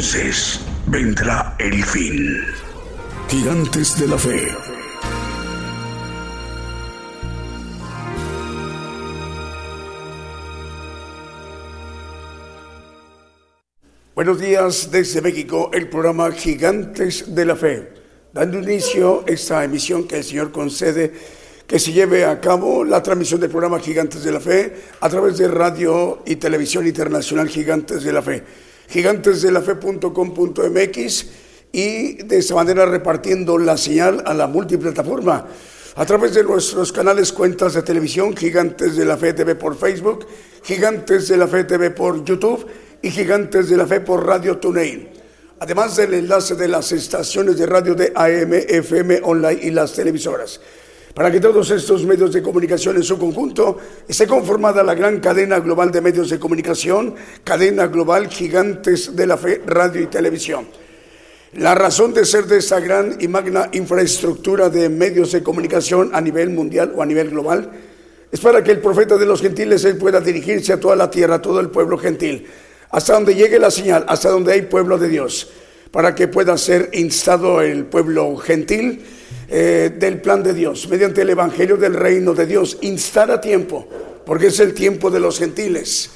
entonces vendrá el fin. Gigantes de la Fe. Buenos días desde México, el programa Gigantes de la Fe, dando inicio a esta emisión que el Señor concede que se lleve a cabo la transmisión del programa Gigantes de la Fe a través de radio y televisión internacional Gigantes de la Fe, gigantesdelafe.com.mx y de esa manera repartiendo la señal a la multiplataforma a través de nuestros canales cuentas de televisión Gigantes de la Fe TV por Facebook, Gigantes de la Fe TV por YouTube y Gigantes de la Fe por Radio TuneIn. Además del enlace de las estaciones de radio de AM, FM, online y las televisoras para que todos estos medios de comunicación en su conjunto esté conformada la gran cadena global de medios de comunicación, cadena global gigantes de la fe, radio y televisión. La razón de ser de esta gran y magna infraestructura de medios de comunicación a nivel mundial o a nivel global es para que el profeta de los gentiles pueda dirigirse a toda la tierra, a todo el pueblo gentil, hasta donde llegue la señal, hasta donde hay pueblo de Dios, para que pueda ser instado el pueblo gentil eh, del plan de Dios, mediante el Evangelio del reino de Dios, instar a tiempo, porque es el tiempo de los gentiles.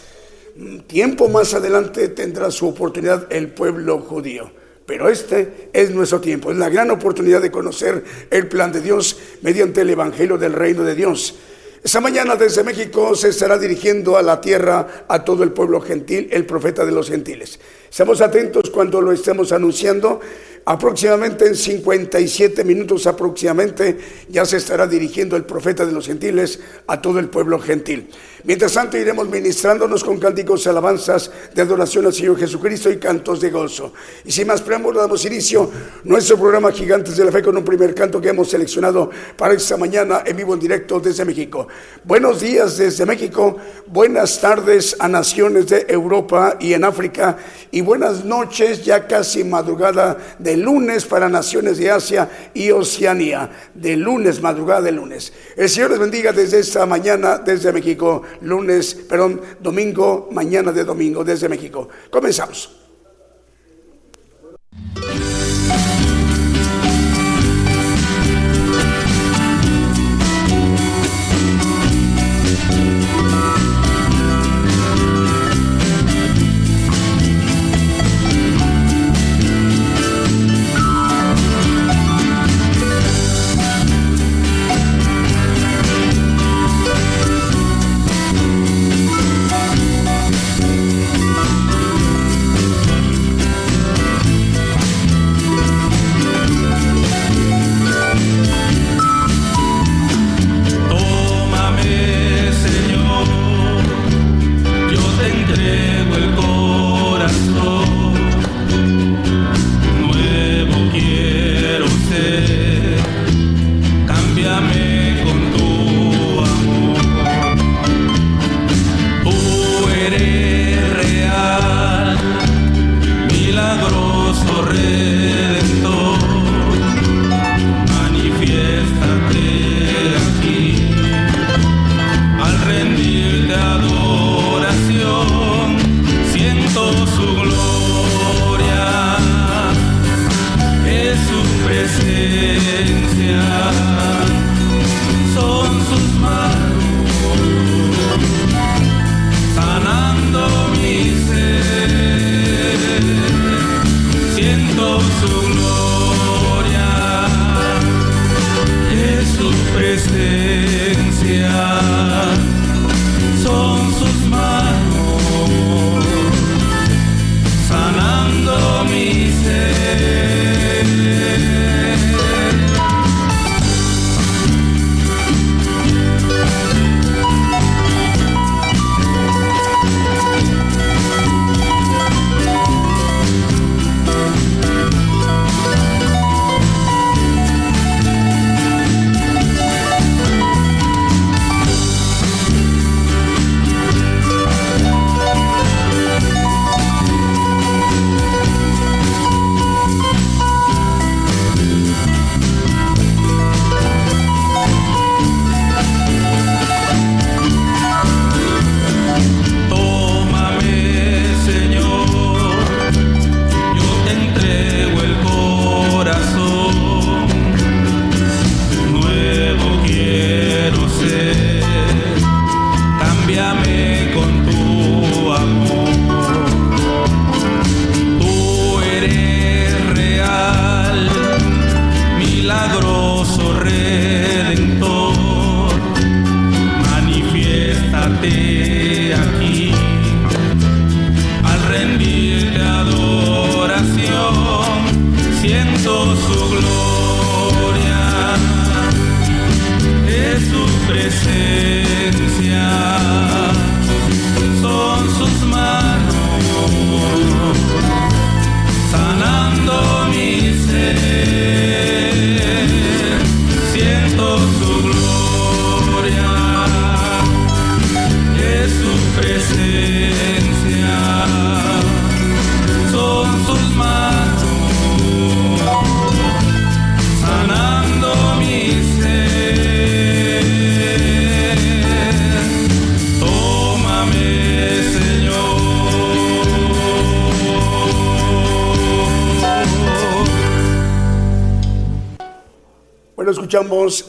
Mm, tiempo más adelante tendrá su oportunidad el pueblo judío. Pero este es nuestro tiempo, es la gran oportunidad de conocer el plan de Dios mediante el Evangelio del reino de Dios. Esta mañana desde México se estará dirigiendo a la tierra a todo el pueblo gentil, el profeta de los gentiles. Estamos atentos cuando lo estemos anunciando Aproximadamente en 57 minutos aproximadamente ya se estará dirigiendo el profeta de los gentiles a todo el pueblo gentil. Mientras tanto iremos ministrándonos con cánticos alabanzas de adoración al Señor Jesucristo y cantos de gozo. Y sin más preámbulo damos inicio nuestro programa Gigantes de la Fe con un primer canto que hemos seleccionado para esta mañana en vivo en directo desde México. Buenos días desde México, buenas tardes a naciones de Europa y en África y buenas noches ya casi madrugada de lunes para naciones de Asia y Oceanía, de lunes, madrugada de lunes. El Señor les bendiga desde esta mañana, desde México, lunes, perdón, domingo, mañana de domingo, desde México. Comenzamos.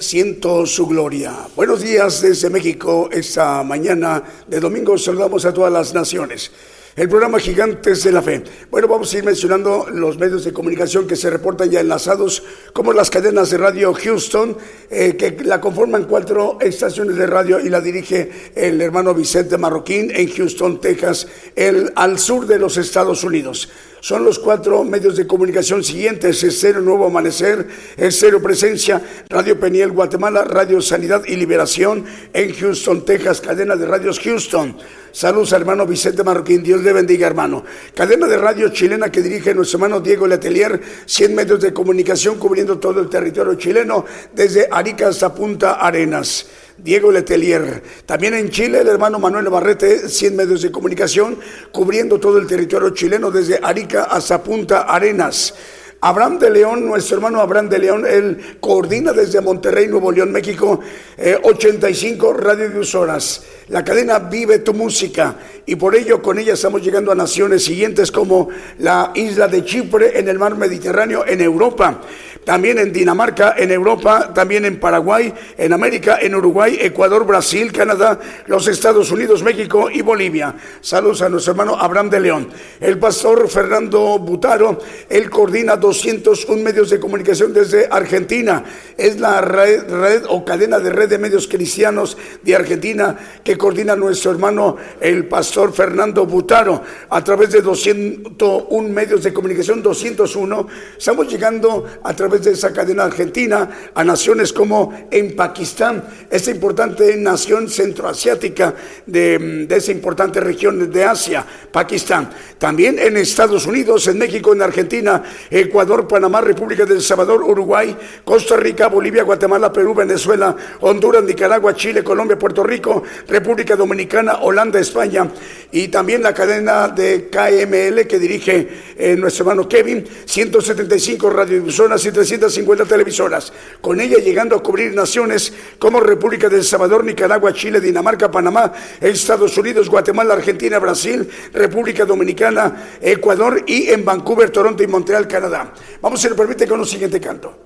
Siento su gloria. Buenos días desde México. Esta mañana de domingo saludamos a todas las naciones. El programa Gigantes de la Fe. Bueno, vamos a ir mencionando los medios de comunicación que se reportan ya enlazados, como las cadenas de radio Houston, eh, que la conforman cuatro estaciones de radio y la dirige el hermano Vicente Marroquín en Houston, Texas, el, al sur de los Estados Unidos son los cuatro medios de comunicación siguientes, Cero Nuevo Amanecer, Cero Presencia, Radio Peniel Guatemala, Radio Sanidad y Liberación en Houston, Texas, cadena de radios Houston. Saludos hermano Vicente Marroquín, Dios le bendiga hermano. Cadena de radio chilena que dirige nuestro hermano Diego Letelier, 100 medios de comunicación cubriendo todo el territorio chileno, desde Arica hasta Punta Arenas. Diego Letelier. También en Chile, el hermano Manuel Barrete, 100 medios de comunicación, cubriendo todo el territorio chileno desde Arica hasta Punta Arenas. Abraham de León, nuestro hermano Abraham de León, él coordina desde Monterrey, Nuevo León, México, 85 eh, radiodifusoras. La cadena Vive tu Música y por ello con ella estamos llegando a naciones siguientes como la isla de Chipre en el mar Mediterráneo en Europa también en Dinamarca, en Europa, también en Paraguay, en América, en Uruguay, Ecuador, Brasil, Canadá, los Estados Unidos, México y Bolivia. Saludos a nuestro hermano Abraham de León. El pastor Fernando Butaro, él coordina 201 medios de comunicación desde Argentina. Es la red, red o cadena de red de medios cristianos de Argentina que coordina nuestro hermano el pastor Fernando Butaro a través de 201 medios de comunicación, 201. Estamos llegando a través de esa cadena argentina a naciones como en Pakistán, esa importante nación centroasiática de, de esa importante región de Asia, Pakistán. También en Estados Unidos, en México, en Argentina, Ecuador, Panamá, República del Salvador, Uruguay, Costa Rica, Bolivia, Guatemala, Perú, Venezuela, Honduras, Nicaragua, Chile, Colombia, Puerto Rico, República Dominicana, Holanda, España y también la cadena de KML que dirige eh, nuestro hermano Kevin, 175 radiodifusoras y 350 televisoras, con ella llegando a cubrir naciones como República del Salvador, Nicaragua, Chile, Dinamarca, Panamá, Estados Unidos, Guatemala, Argentina, Brasil, República Dominicana, Ecuador y en Vancouver, Toronto y Montreal, Canadá. Vamos, si lo permite, con un siguiente canto.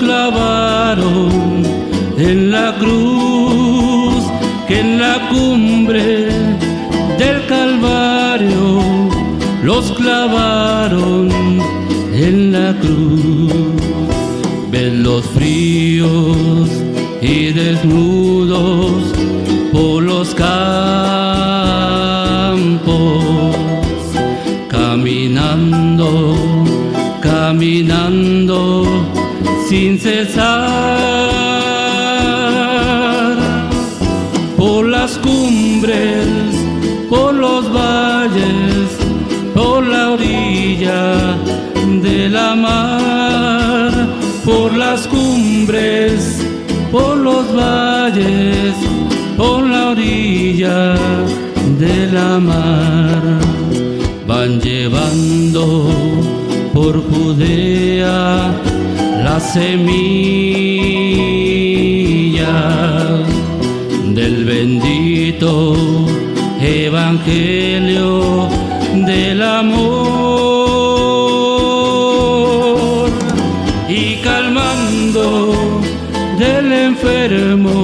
Clavaron en la cruz que en la cumbre del Calvario los clavaron en la cruz. Ven los fríos y desnudos cesar cumbres, por los valles, por la orilla mar, por las cumbres, por los valles, por la orilla de la mar. Van llevando por Judea la semilla del bendito evangelio del amor. Y calmando del enfermo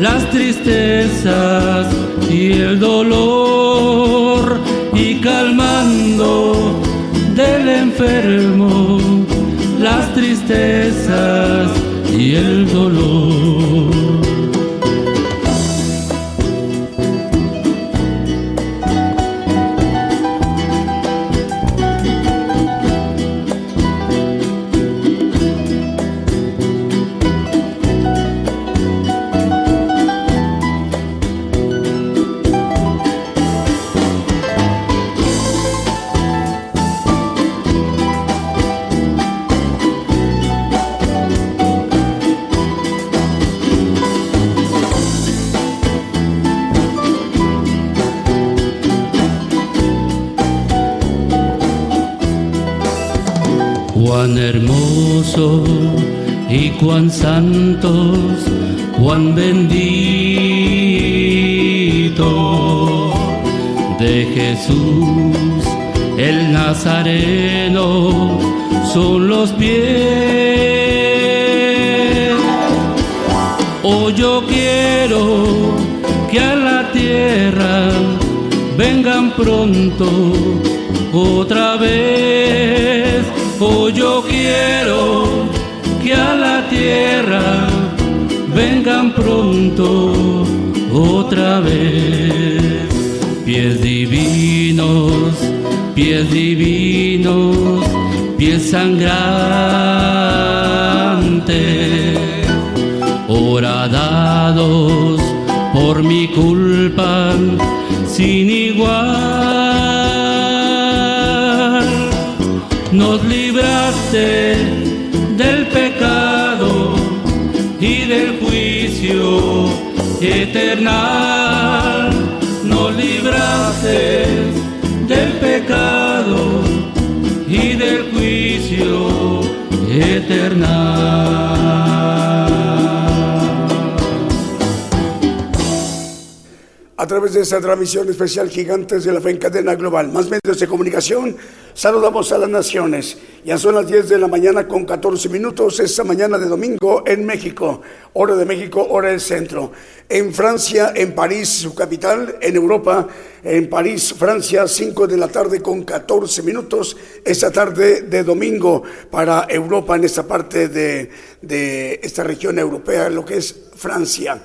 las tristezas y el dolor y calmando del enfermo pies sangrantes, horadados por mi culpa sin igual nos libraste del pecado y del juicio eterno. Nos libraste eterno. a través de esta transmisión especial Gigantes de la Fe en Cadena Global. Más medios de comunicación, saludamos a las naciones. Ya son las 10 de la mañana con 14 minutos, esta mañana de domingo en México, hora de México, hora del centro. En Francia, en París, su capital, en Europa, en París, Francia, 5 de la tarde con 14 minutos, esta tarde de domingo para Europa, en esta parte de, de esta región europea, lo que es Francia.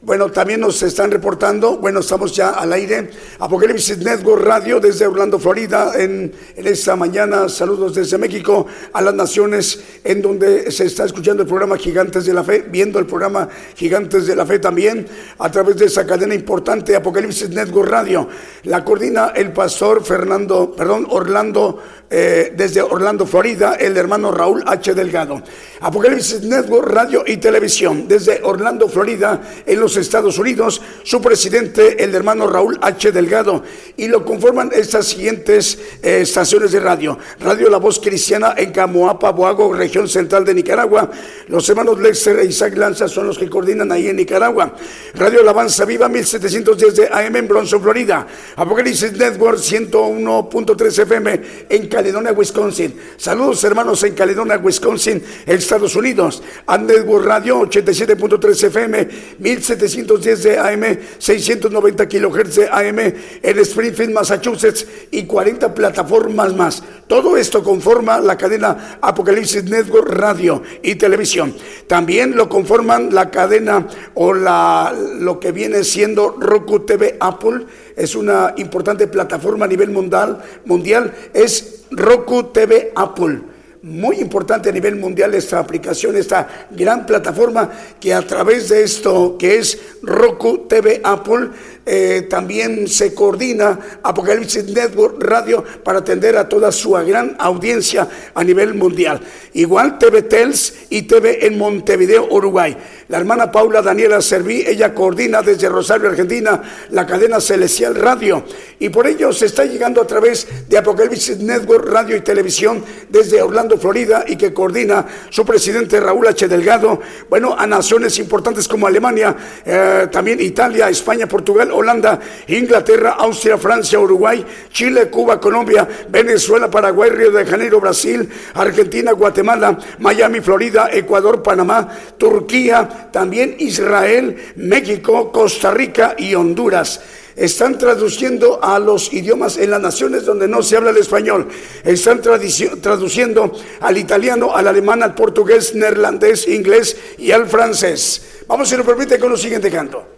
Bueno, también nos están reportando, bueno, estamos ya al aire, Apocalipsis Network Radio desde Orlando, Florida, en, esta mañana, saludos desde México a las naciones en donde se está escuchando el programa Gigantes de la Fe, viendo el programa Gigantes de la Fe también a través de esa cadena importante, Apocalipsis Network Radio. La coordina el pastor Fernando, perdón, Orlando, eh, desde Orlando, Florida, el hermano Raúl H. Delgado. Apocalipsis Network Radio y Televisión, desde Orlando, Florida, en los Estados Unidos, su presidente, el hermano Raúl H. Delgado, y lo conforman estas siguientes eh, estaciones de radio. Radio La Voz Cristiana en Camoapa, Boago, región central de Nicaragua. Los hermanos Lexer e Isaac Lanza son los que coordinan ahí en Nicaragua. Radio Alabanza Viva 1710 de AM en Bronson, Florida. Apocalipsis Network 101.3 FM en Caledonia, Wisconsin. Saludos hermanos en Caledonia, Wisconsin, Estados Unidos. And Network Radio 87.3 FM 1710 710 de AM, 690 kilohertz de AM en Springfield, Massachusetts y 40 plataformas más. Todo esto conforma la cadena Apocalipsis Network Radio y Televisión. También lo conforman la cadena o la, lo que viene siendo Roku TV Apple. Es una importante plataforma a nivel mundial. mundial es Roku TV Apple muy importante a nivel mundial esta aplicación, esta gran plataforma que a través de esto que es Roku TV Apple eh, también se coordina Apocalipsis Network Radio para atender a toda su gran audiencia a nivel mundial. Igual TV Tels y TV en Montevideo, Uruguay. La hermana Paula Daniela Serví, ella coordina desde Rosario, Argentina, la cadena Celestial Radio. Y por ello se está llegando a través de Apocalipsis Network Radio y Televisión desde Orlando, Florida, y que coordina su presidente Raúl H. Delgado, bueno, a naciones importantes como Alemania, eh, también Italia, España, Portugal, Holanda, Inglaterra, Austria, Francia, Uruguay, Chile, Cuba, Colombia, Venezuela, Paraguay, Río de Janeiro, Brasil, Argentina, Guatemala, Miami, Florida, Ecuador, Panamá, Turquía, también Israel, México, Costa Rica y Honduras están traduciendo a los idiomas en las naciones donde no se habla el español. Están traduciendo al italiano, al alemán, al portugués, neerlandés, inglés y al francés. Vamos, si nos permite, con el siguiente canto.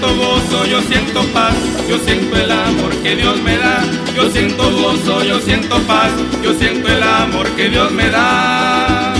siento gozo, yo siento paz, yo siento el amor que Dios me da, yo siento gozo, yo siento paz, yo siento el amor que Dios me da.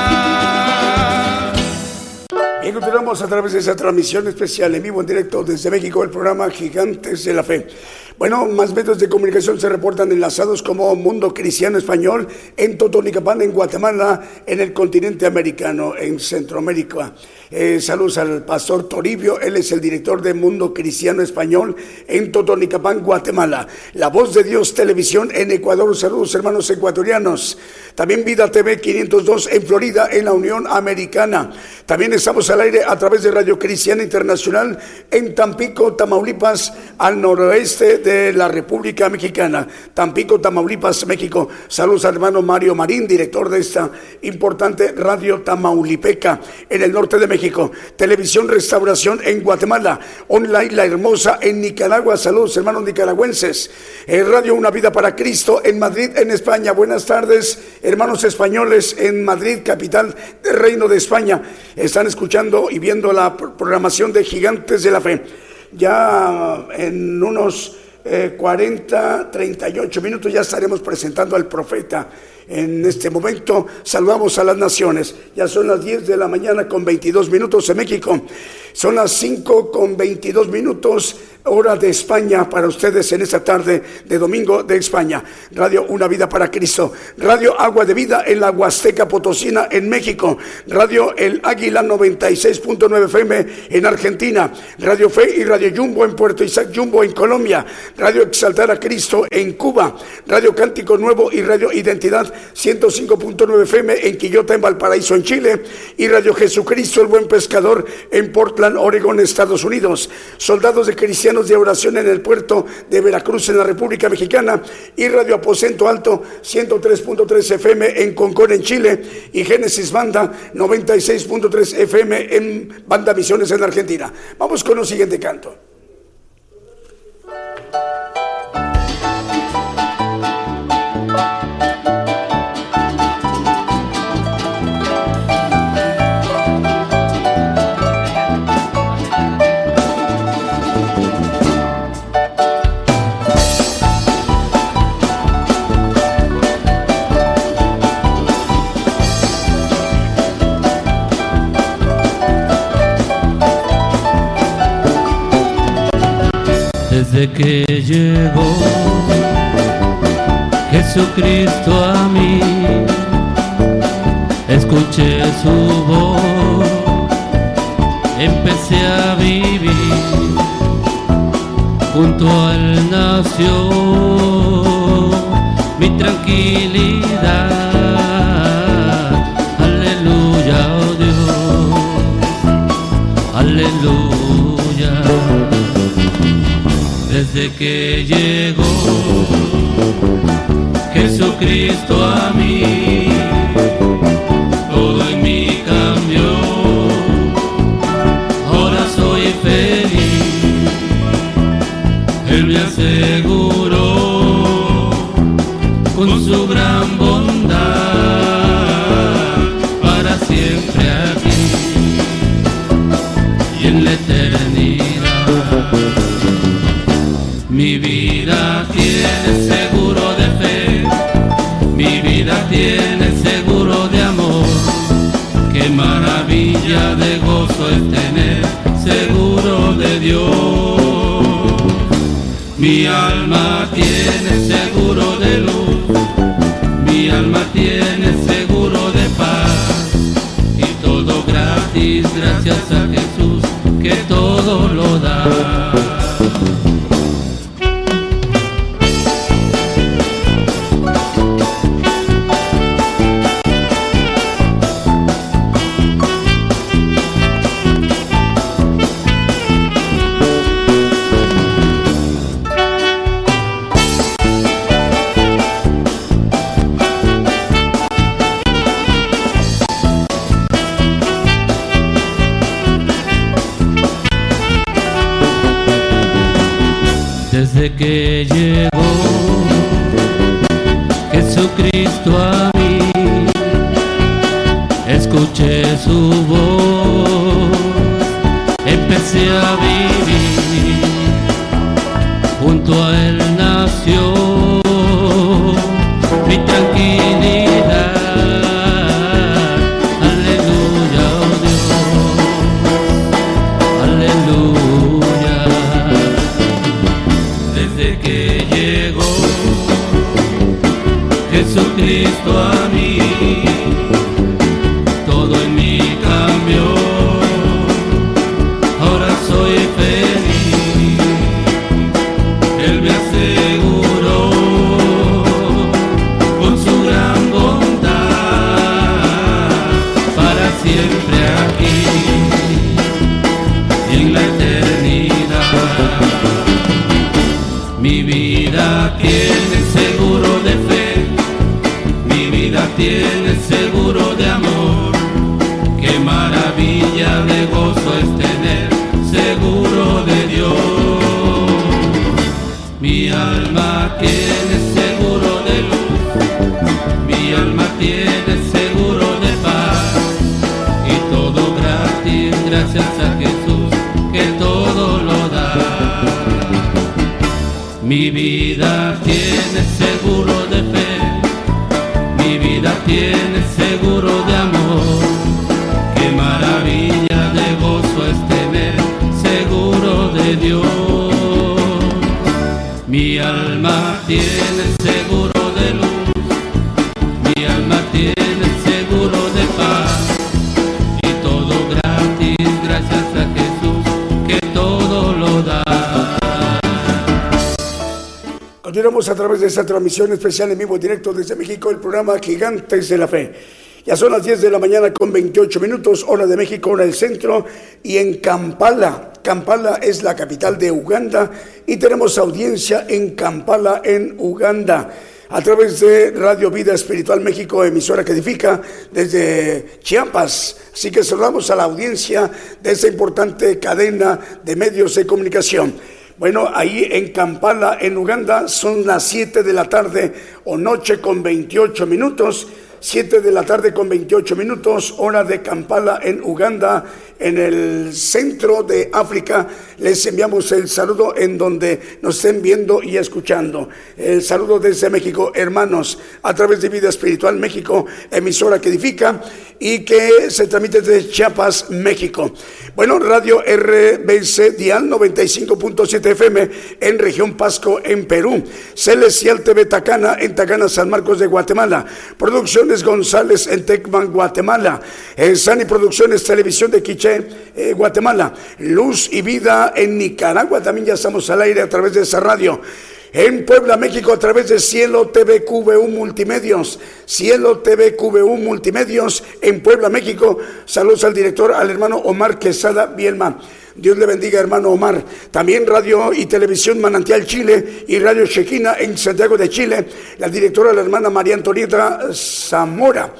Continuamos a través de esa transmisión especial en vivo, en directo desde México, el programa Gigantes de la Fe. Bueno, más medios de comunicación se reportan enlazados como Mundo Cristiano Español en Totonicapán, en Guatemala, en el continente americano, en Centroamérica. Eh, saludos al pastor Toribio, él es el director de Mundo Cristiano Español en Totonicapán, Guatemala. La Voz de Dios Televisión en Ecuador, saludos hermanos ecuatorianos. También Vida TV 502 en Florida, en la Unión Americana. También estamos al aire a través de Radio Cristiana Internacional en Tampico, Tamaulipas, al noroeste de la República Mexicana. Tampico, Tamaulipas, México. Saludos al hermano Mario Marín, director de esta importante radio tamaulipeca en el norte de México. Televisión Restauración en Guatemala, online La Hermosa en Nicaragua. Saludos, hermanos nicaragüenses. Eh, Radio Una Vida para Cristo en Madrid, en España. Buenas tardes, hermanos españoles en Madrid, capital del Reino de España. Están escuchando y viendo la programación de Gigantes de la Fe. Ya en unos 40, eh, 38 minutos ya estaremos presentando al profeta en este momento saludamos a las naciones. Ya son las 10 de la mañana con 22 minutos en México. Son las 5 con 22 minutos hora de España para ustedes en esta tarde de domingo de España. Radio Una Vida para Cristo. Radio Agua de Vida en la Huasteca Potosina en México. Radio El Águila 96.9 FM en Argentina. Radio Fe y Radio Jumbo en Puerto Isaac Jumbo en Colombia. Radio Exaltar a Cristo en Cuba. Radio Cántico Nuevo y Radio Identidad 105.9 FM en Quillota en Valparaíso en Chile. Y Radio Jesucristo el Buen Pescador en Portland, Oregon, Estados Unidos. Soldados de Cristianos de oración en el puerto de Veracruz en la República Mexicana y Radio Aposento Alto 103.3 FM en Concón en Chile y Génesis Banda 96.3 FM en Banda Misiones en Argentina. Vamos con el siguiente canto. Desde que llegó Jesucristo a mí, escuché su voz, empecé a vivir, junto a él nació mi tranquilidad. Aleluya, oh Dios, aleluya desde que llegó Jesucristo a mí, Mi alma tiene seguro de luz, mi alma tiene Cristo a mí, todo en mí cambió, ahora soy feliz, Él me aseguró con su gran bondad para siempre aquí en la eternidad. Mi vida tiene vida través de esta transmisión especial en vivo directo desde México, el programa Gigantes de la Fe. Ya son las 10 de la mañana con 28 minutos, hora de México, hora del centro, y en Kampala. Kampala es la capital de Uganda y tenemos audiencia en Kampala, en Uganda. A través de Radio Vida Espiritual México, emisora que edifica desde Chiapas. Así que saludamos a la audiencia de esta importante cadena de medios de comunicación. Bueno, ahí en Kampala, en Uganda, son las 7 de la tarde o noche con 28 minutos. 7 de la tarde con 28 minutos, hora de Kampala en Uganda, en el centro de África. Les enviamos el saludo en donde nos estén viendo y escuchando. El saludo desde México, hermanos, a través de Vida Espiritual México, emisora que edifica y que se transmite desde Chiapas, México. Bueno, Radio RBC Dial 95.7 FM en región Pasco, en Perú. Celestial TV Tacana en Tacana, San Marcos de Guatemala. González en Tecman, Guatemala. En Sani Producciones Televisión de Quiché, eh, Guatemala. Luz y Vida en Nicaragua. También ya estamos al aire a través de esa radio. En Puebla, México, a través de Cielo TV QVU Multimedios. Cielo TV QVU Multimedios en Puebla, México. Saludos al director, al hermano Omar Quesada Bielma. Dios le bendiga, hermano Omar. También Radio y Televisión Manantial Chile y Radio Chequina en Santiago de Chile. La directora, la hermana María Antonieta Zamora.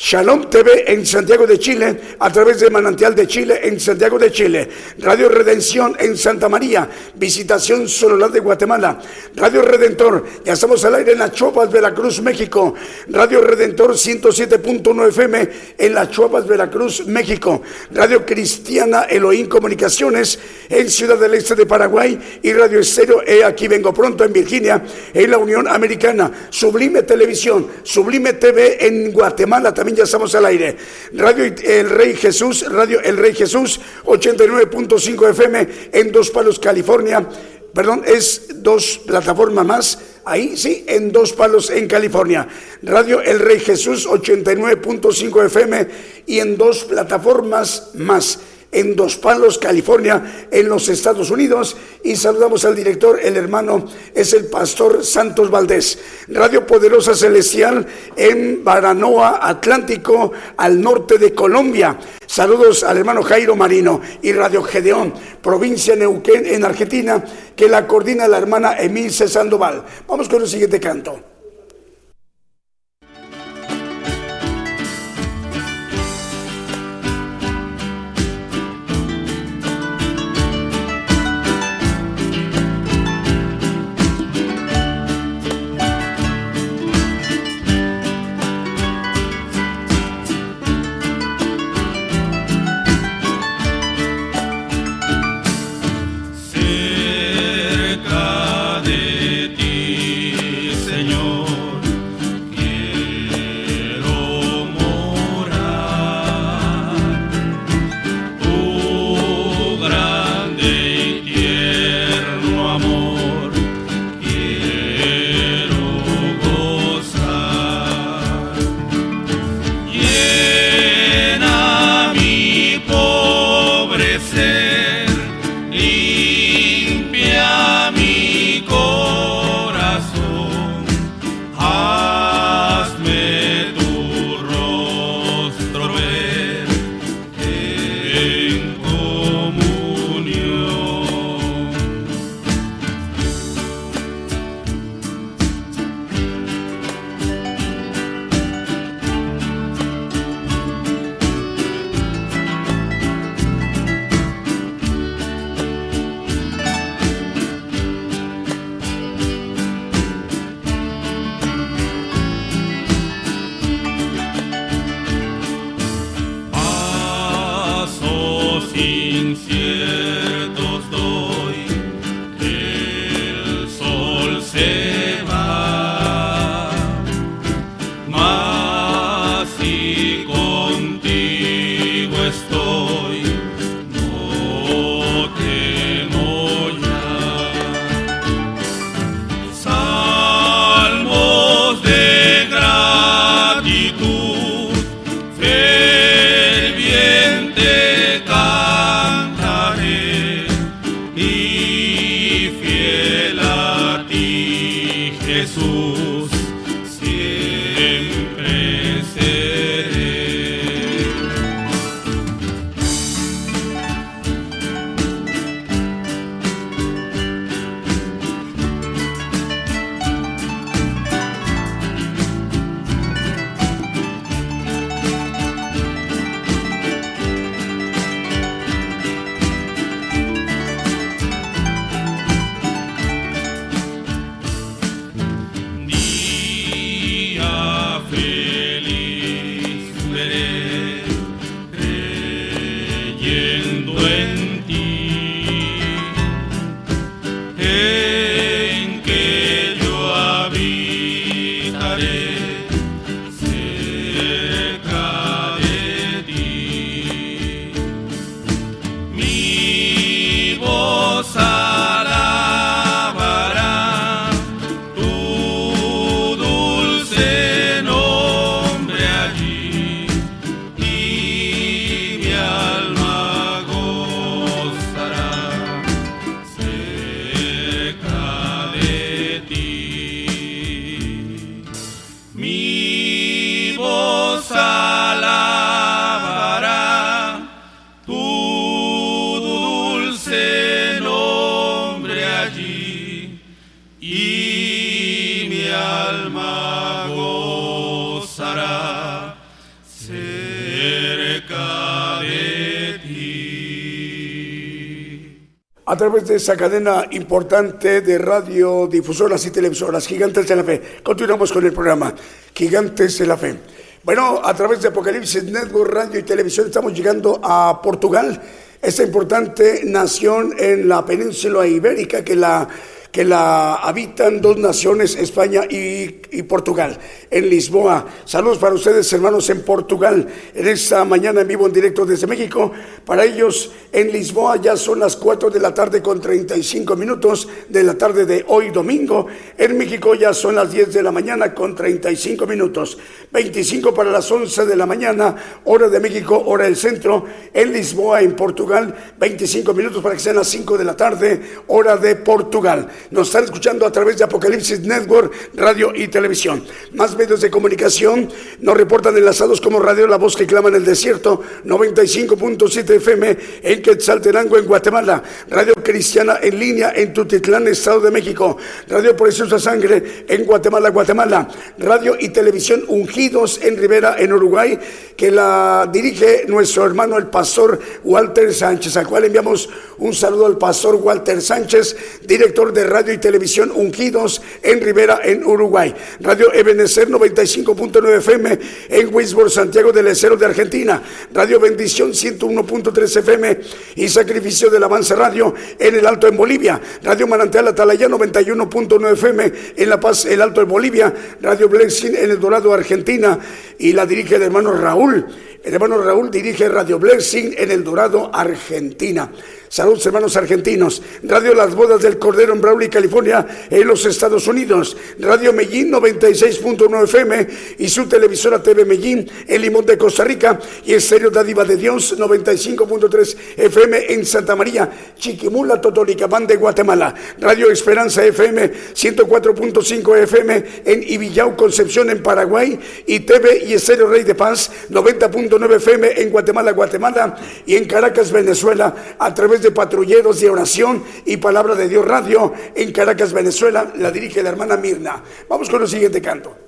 Shalom TV en Santiago de Chile, a través de Manantial de Chile en Santiago de Chile, Radio Redención en Santa María, Visitación Solar de Guatemala, Radio Redentor, ya estamos al aire en Las Chuapas, Veracruz, México, Radio Redentor 107.1 FM en Las Chuapas, Veracruz, México, Radio Cristiana Elohim Comunicaciones en Ciudad del Este de Paraguay. Y Radio Estéreo, he aquí vengo pronto en Virginia, en la Unión Americana, Sublime Televisión, Sublime TV en Guatemala también ya estamos al aire. Radio El Rey Jesús, Radio El Rey Jesús, 89.5 FM en Dos Palos, California. Perdón, es dos plataformas más. Ahí sí, en Dos Palos, en California. Radio El Rey Jesús, 89.5 FM y en dos plataformas más en Dos Palos, California, en los Estados Unidos. Y saludamos al director, el hermano es el pastor Santos Valdés. Radio Poderosa Celestial en Baranoa, Atlántico, al norte de Colombia. Saludos al hermano Jairo Marino y Radio Gedeón, provincia de Neuquén, en Argentina, que la coordina la hermana Emilce Sandoval. Vamos con el siguiente canto. A través de esa cadena importante de radiodifusoras y televisoras, Gigantes de la Fe. Continuamos con el programa Gigantes de la Fe. Bueno, a través de Apocalipsis Network, Radio y Televisión estamos llegando a Portugal, esta importante nación en la península ibérica que la que la habitan dos naciones, España y, Portugal, en Lisboa. Saludos para ustedes, hermanos, en Portugal, en esta mañana en vivo, en directo desde México. Para ellos, en Lisboa ya son las 4 de la tarde con 35 minutos de la tarde de hoy domingo. En México ya son las 10 de la mañana con 35 minutos. 25 para las 11 de la mañana, hora de México, hora del centro. En Lisboa, en Portugal, 25 minutos para que sean las 5 de la tarde, hora de Portugal. Nos están escuchando a través de Apocalipsis Network, radio y televisión. Más medios de comunicación nos reportan enlazados como Radio La Voz que clama en el desierto, 95.7 FM en Quetzaltenango, en Guatemala. Radio Cristiana en línea en Tutitlán, Estado de México. Radio Preciosa Sangre en Guatemala, Guatemala. Radio y televisión Ungidos en Rivera, en Uruguay, que la dirige nuestro hermano el pastor Walter Sánchez, al cual enviamos un saludo al pastor Walter Sánchez, director de Radio y Televisión Ungidos en Rivera, en Uruguay. Radio Ebenecer 95.9 FM en Wisborne, Santiago del Estero de Argentina. Radio Bendición 101.3 FM y Sacrificio del Avance Radio en el Alto en Bolivia. Radio Manantial Atalaya 91.9 FM en La Paz, el Alto en Bolivia. Radio Blessing en El Dorado, Argentina. Y la dirige el hermano Raúl. El hermano Raúl dirige Radio Blessing en El Dorado, Argentina. Saludos hermanos argentinos. Radio Las Bodas del Cordero en Brawley, California, en los Estados Unidos. Radio Medellín 96.9 FM y su televisora TV Medellín en Limón de Costa Rica y Estéreo Dádiva de Dios 95.3 FM en Santa María, Chiquimula, Totonicapán de Guatemala. Radio Esperanza FM 104.5 FM en Ibillau, Concepción en Paraguay y TV y Estéreo Rey de Paz 90.9 FM en Guatemala, Guatemala y en Caracas, Venezuela a través de patrulleros de oración y palabra de Dios Radio en Caracas, Venezuela. La dirige la hermana Mirna. Vamos con el siguiente canto.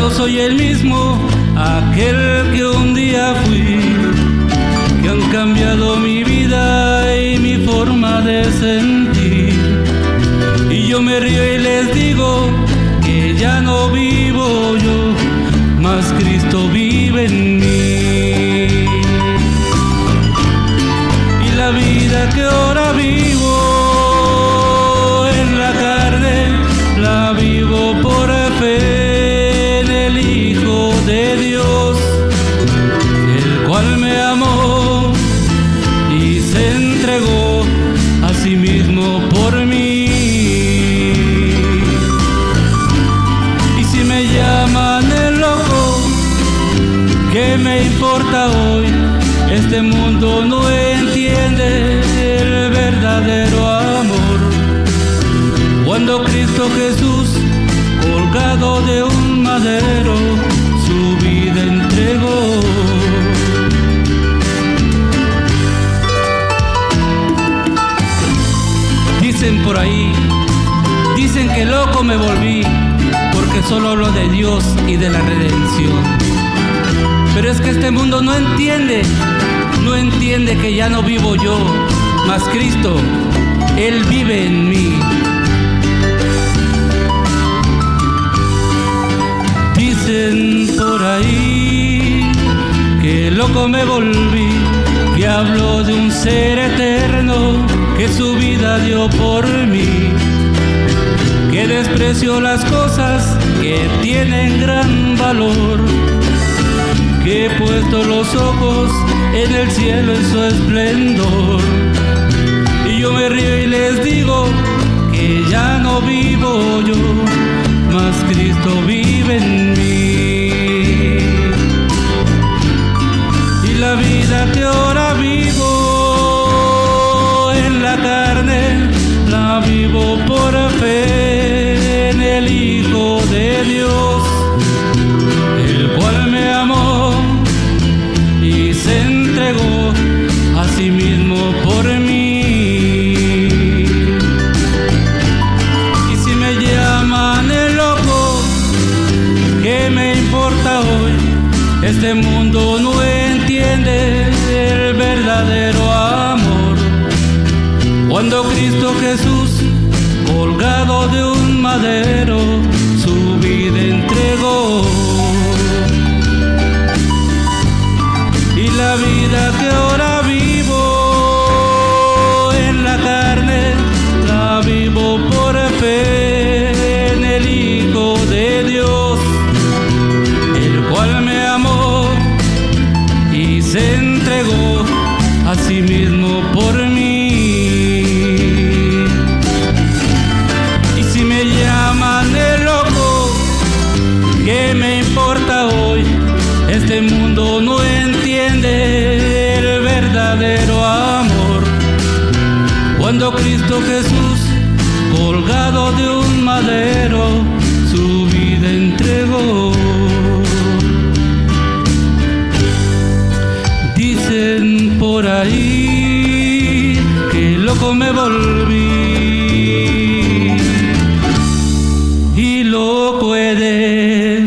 No soy el mismo, aquel que un día fui, que han cambiado mi vida y mi forma de sentir. Y yo me río y les digo que ya no vivo yo, más Cristo vive en mí. Y la vida que ahora que loco me volví, porque solo hablo de Dios y de la redención. Pero es que este mundo no entiende, no entiende que ya no vivo yo, mas Cristo, Él vive en mí. Dicen por ahí que loco me volví, que hablo de un ser eterno que su vida dio por mí, que desprecio las cosas que tienen gran valor, que he puesto los ojos en el cielo en su esplendor. Y yo me río y les digo que ya no vivo yo, mas Cristo vive en mí. Y la vida que el Hijo de Dios, el cual me amó y se entregó a sí mismo por mí. Y si me llaman el loco, ¿qué me importa hoy? Este mundo no entiende el verdadero amor. Cuando Cristo Jesús, su vida entregó. Y la vida que ahora vivo en la carne, la vivo por fe en el Hijo de Dios, el cual me amó y se entregó a sí mismo por y loco he de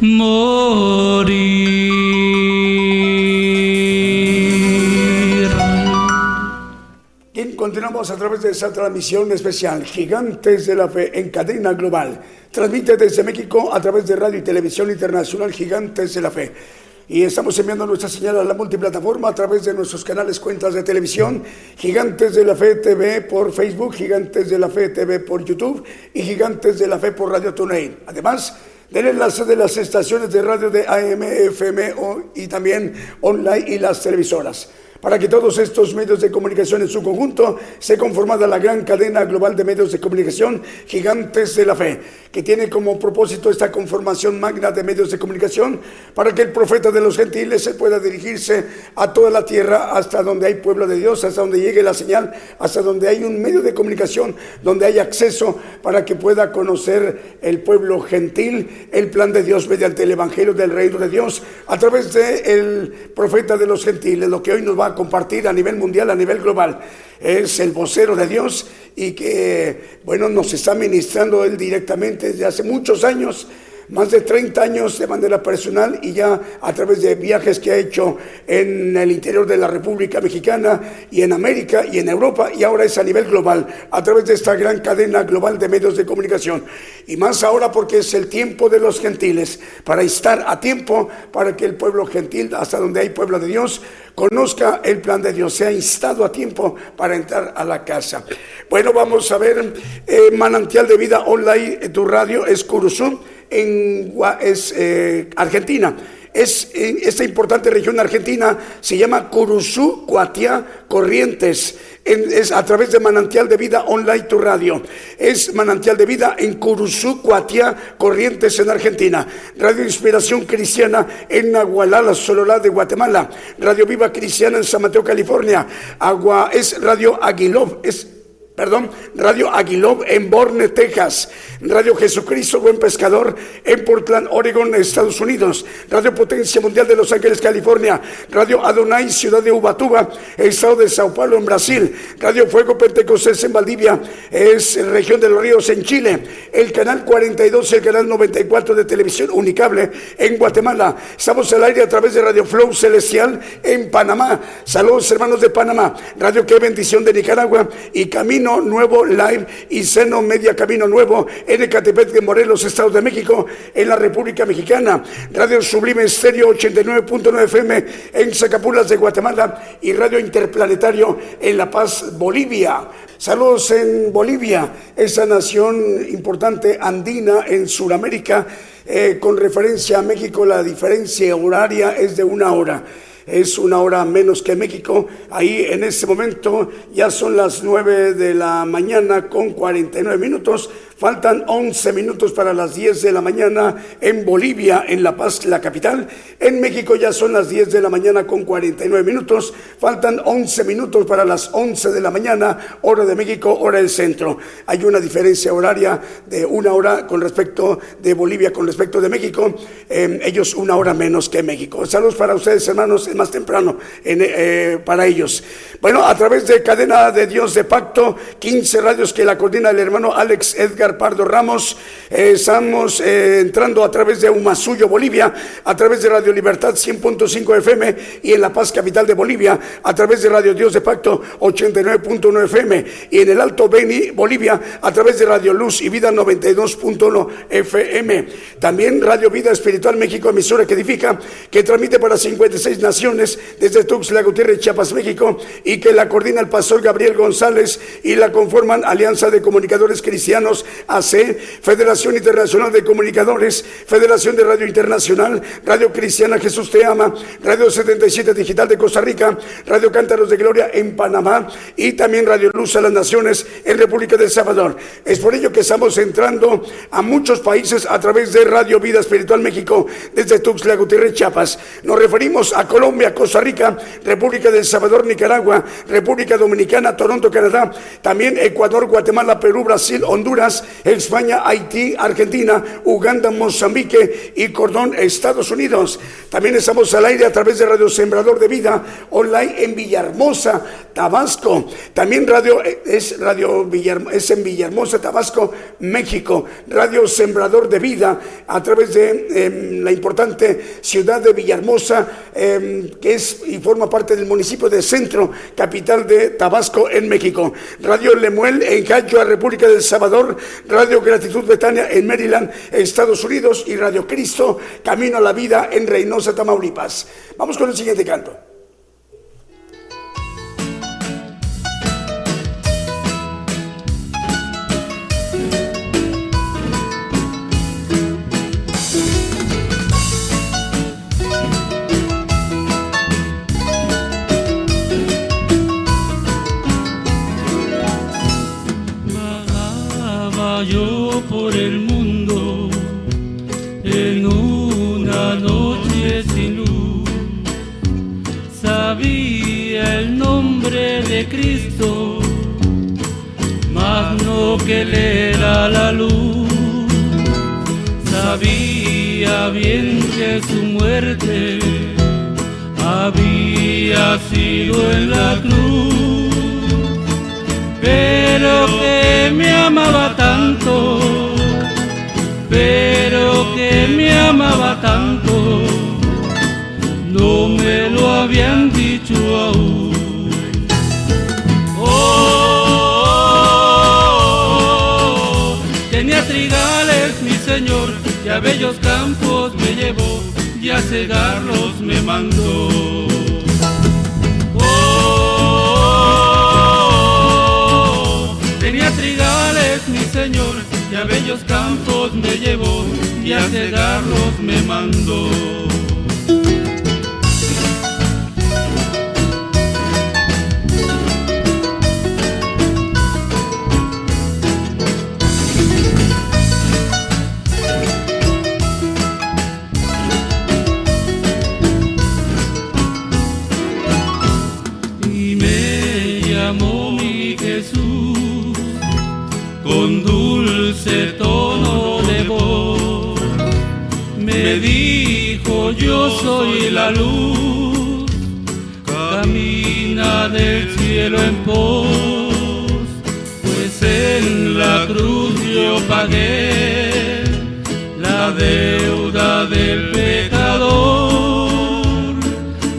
morir. Bien, continuamos a través de esa transmisión especial, Gigantes de la Fe en cadena global. Transmite desde México a través de radio y televisión internacional Gigantes de la Fe. Y estamos enviando nuestra señal a la multiplataforma a través de nuestros canales, cuentas de televisión, Gigantes de la Fe TV por Facebook, Gigantes de la Fe TV por YouTube y Gigantes de la Fe por Radio TuneIn. Además, del enlace de las estaciones de radio de AM, FM y también online y las televisoras. Para que todos estos medios de comunicación en su conjunto se conformada la gran cadena global de medios de comunicación gigantes de la fe, que tiene como propósito esta conformación magna de medios de comunicación para que el profeta de los gentiles se pueda dirigirse a toda la tierra hasta donde hay pueblo de Dios, hasta donde llegue la señal, hasta donde hay un medio de comunicación, donde hay acceso para que pueda conocer el pueblo gentil el plan de Dios mediante el evangelio del reino de Dios a través del el profeta de los gentiles, lo que hoy nos va a compartir a nivel mundial, a nivel global. Es el vocero de Dios y que, bueno, nos está ministrando él directamente desde hace muchos años más de 30 años de manera personal y ya a través de viajes que ha hecho en el interior de la República Mexicana y en América y en Europa y ahora es a nivel global, a través de esta gran cadena global de medios de comunicación. Y más ahora porque es el tiempo de los gentiles, para estar a tiempo, para que el pueblo gentil, hasta donde hay pueblo de Dios, conozca el plan de Dios, sea instado a tiempo para entrar a la casa. Bueno, vamos a ver, eh, Manantial de Vida Online, tu radio es Curuzú en es, eh, Argentina. Es, en esta importante región argentina se llama Curuzú, Cuatiá, Corrientes. es a través de Manantial de Vida Online Tu Radio. Es Manantial de Vida en Curuzú, Cuatiá, Corrientes en Argentina. Radio Inspiración Cristiana en Nahualala, Sololá de Guatemala. Radio Viva Cristiana en San Mateo, California. Agua es Radio Aguilov. Es perdón, Radio Aguilob en Borne, Texas, Radio Jesucristo Buen Pescador en Portland, Oregon, Estados Unidos, Radio Potencia Mundial de Los Ángeles, California, Radio Adonai, Ciudad de Ubatuba, Estado de Sao Paulo en Brasil, Radio Fuego Pentecostés en Valdivia, es región de los ríos en Chile, el canal 42 y el canal 94 de televisión unicable en Guatemala. Estamos al aire a través de Radio Flow Celestial en Panamá. Saludos hermanos de Panamá, Radio Qué Bendición de Nicaragua y Camino Nuevo Live y Seno Media Camino Nuevo en Ecatepec de Morelos, Estado de México, en la República Mexicana. Radio Sublime Estéreo 89.9 FM en Zacapulas de Guatemala y Radio Interplanetario en La Paz, Bolivia. Saludos en Bolivia, esa nación importante andina en Sudamérica. Eh, con referencia a México, la diferencia horaria es de una hora es una hora menos que México. Ahí en ese momento ya son las 9 de la mañana con 49 minutos. Faltan 11 minutos para las 10 de la mañana en Bolivia, en La Paz, la capital. En México ya son las 10 de la mañana con 49 minutos. Faltan 11 minutos para las 11 de la mañana, hora de México, hora del centro. Hay una diferencia horaria de una hora con respecto de Bolivia, con respecto de México. Em, ellos una hora menos que México. Saludos para ustedes, hermanos, es más temprano eh, para ellos. Bueno, a través de Cadena de Dios de Pacto, 15 radios que la coordina el hermano Alex Edgar Pardo Ramos. Eh, estamos eh, entrando a través de Humasuyo, Bolivia, a través de Radio Libertad 100.5 FM y en La Paz, capital de Bolivia, a través de Radio Dios de Pacto 89.1 FM y en el Alto Beni, Bolivia, a través de Radio Luz y Vida 92.1 FM. También Radio Vida Espiritual México, emisora que edifica, que transmite para 56 naciones desde Tuxtla Gutiérrez, Chiapas, México, y que la coordina el pastor Gabriel González y la conforman Alianza de Comunicadores Cristianos AC, Federación Internacional de Comunicadores, Federación de Radio Internacional, Radio Cristiana Jesús Te Ama, Radio 77 Digital de Costa Rica, Radio Cántaros de Gloria en Panamá y también Radio Luz a las Naciones en República del Salvador. Es por ello que estamos entrando a muchos países a través de Radio Vida Espiritual México desde Tuxtla Gutiérrez, Chiapas. Nos referimos a Colombia, Costa Rica, República del Salvador, Nicaragua, República Dominicana, Toronto, Canadá, también Ecuador, Guatemala, Perú, Brasil, Honduras, España, Haití, Argentina, Uganda, Mozambique y Cordón, Estados Unidos. También estamos al aire a través de Radio Sembrador de Vida online en Villahermosa, Tabasco. También radio eh, es Radio es en Villahermosa, Tabasco, México. Radio Sembrador de Vida a través de em, la importante ciudad de Villahermosa, em, que es y forma parte del municipio de Centro, capital de Tabasco, en México. Radio Lemuel en Cayo, República del Salvador. Radio Gratitud Betania en Maryland, Estados Unidos y Radio Cristo, Camino a la Vida en Reynosa, Tamaulipas. Vamos con el siguiente canto. Yo por el mundo en una noche sin luz. Sabía el nombre de Cristo, mas no que él era la luz. Sabía bien que su muerte había sido en la cruz, pero que me amaba tanto, pero que me amaba tanto, no me lo habían dicho aún. Oh, Señor, y a bellos campos me llevó y a cegarlos me mandó. Oh, señor y a bellos campos me llevó y a cegarlos me mandó. Soy la luz, camina del cielo en pos, pues en la cruz yo pagué la deuda del pecador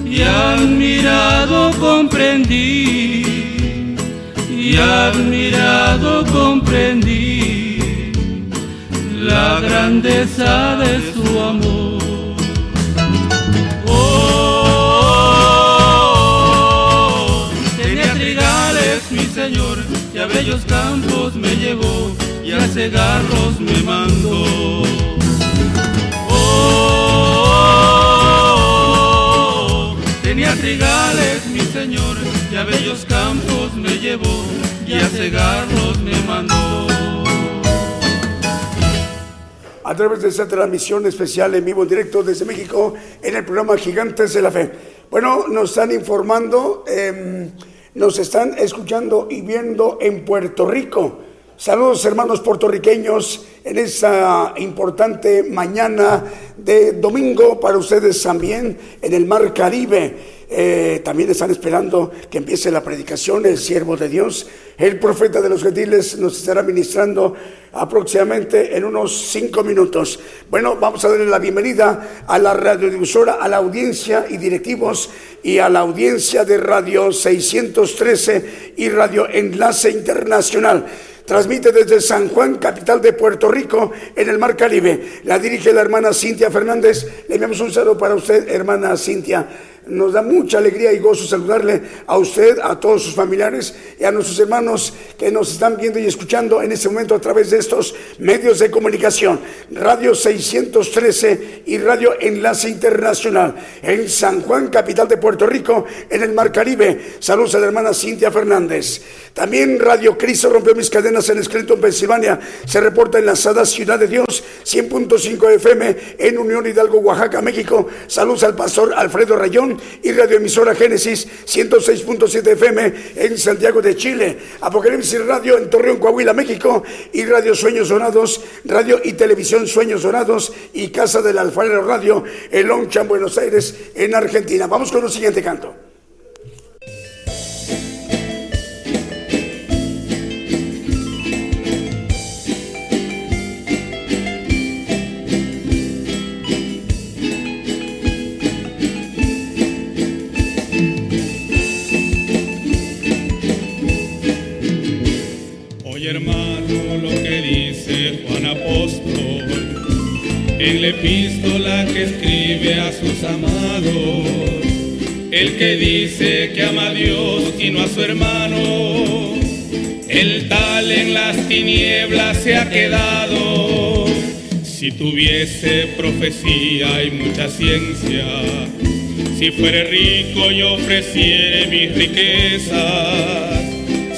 y admirado comprendí, y admirado comprendí la grandeza de su amor. A bellos campos me llevó, y a cegarlos me mandó. Oh, tenía trigales mi señor, y a bellos campos me llevó, y a cegarlos me mandó. a través de esta transmisión especial en vivo en directo desde México en el programa Gigantes de la Fe. Bueno, nos están informando, eh, nos están escuchando y viendo en Puerto Rico. Saludos hermanos puertorriqueños en esta importante mañana de domingo para ustedes también en el Mar Caribe. Eh, también están esperando que empiece la predicación, el siervo de Dios. El profeta de los gentiles nos estará ministrando aproximadamente en unos cinco minutos. Bueno, vamos a darle la bienvenida a la radiodifusora, a la audiencia y directivos y a la audiencia de Radio 613 y Radio Enlace Internacional. Transmite desde San Juan, capital de Puerto Rico, en el Mar Caribe. La dirige la hermana Cintia Fernández. Le enviamos un saludo para usted, hermana Cintia. Nos da mucha alegría y gozo saludarle a usted, a todos sus familiares y a nuestros hermanos que nos están viendo y escuchando en este momento a través de estos medios de comunicación. Radio 613 y Radio Enlace Internacional en San Juan, capital de Puerto Rico, en el Mar Caribe. Saludos a la hermana Cintia Fernández. También Radio Cristo rompió mis cadenas en Scranton, Pensilvania. Se reporta en la Sada Ciudad de Dios, 100.5 FM en Unión Hidalgo, Oaxaca, México. Saludos al pastor Alfredo Rayón y radioemisora Génesis 106.7 FM en Santiago de Chile, Apocalipsis Radio en Torreón, Coahuila, México y Radio Sueños Dorados, Radio y Televisión Sueños Dorados y Casa del Alfarero Radio en Longchamp, Buenos Aires, en Argentina. Vamos con el siguiente canto. Apóstol en la epístola que escribe a sus amados. El que dice que ama a Dios y no a su hermano, el tal en las tinieblas se ha quedado. Si tuviese profecía y mucha ciencia, si fuere rico y ofreciere mis riquezas,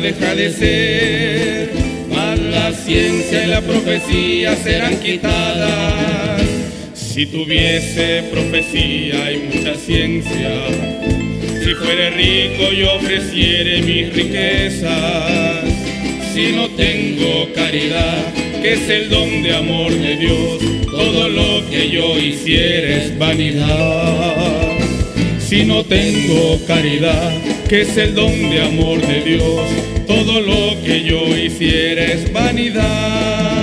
deja de ser, mas la ciencia y la profecía serán quitadas. Si tuviese profecía y mucha ciencia, si fuere rico yo ofreciere mis riquezas. Si no tengo caridad, que es el don de amor de Dios, todo lo que yo hiciera es vanidad. Si no tengo caridad, que es el don de amor de Dios, todo lo que yo hiciera es vanidad.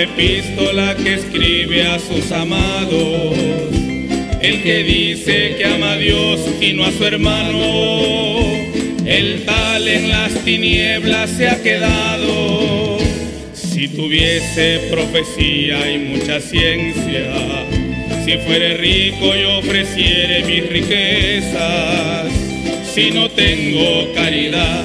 La epístola que escribe a sus amados, el que dice que ama a Dios y no a su hermano, el tal en las tinieblas se ha quedado. Si tuviese profecía y mucha ciencia, si fuere rico yo ofreciere mis riquezas. Si no tengo caridad,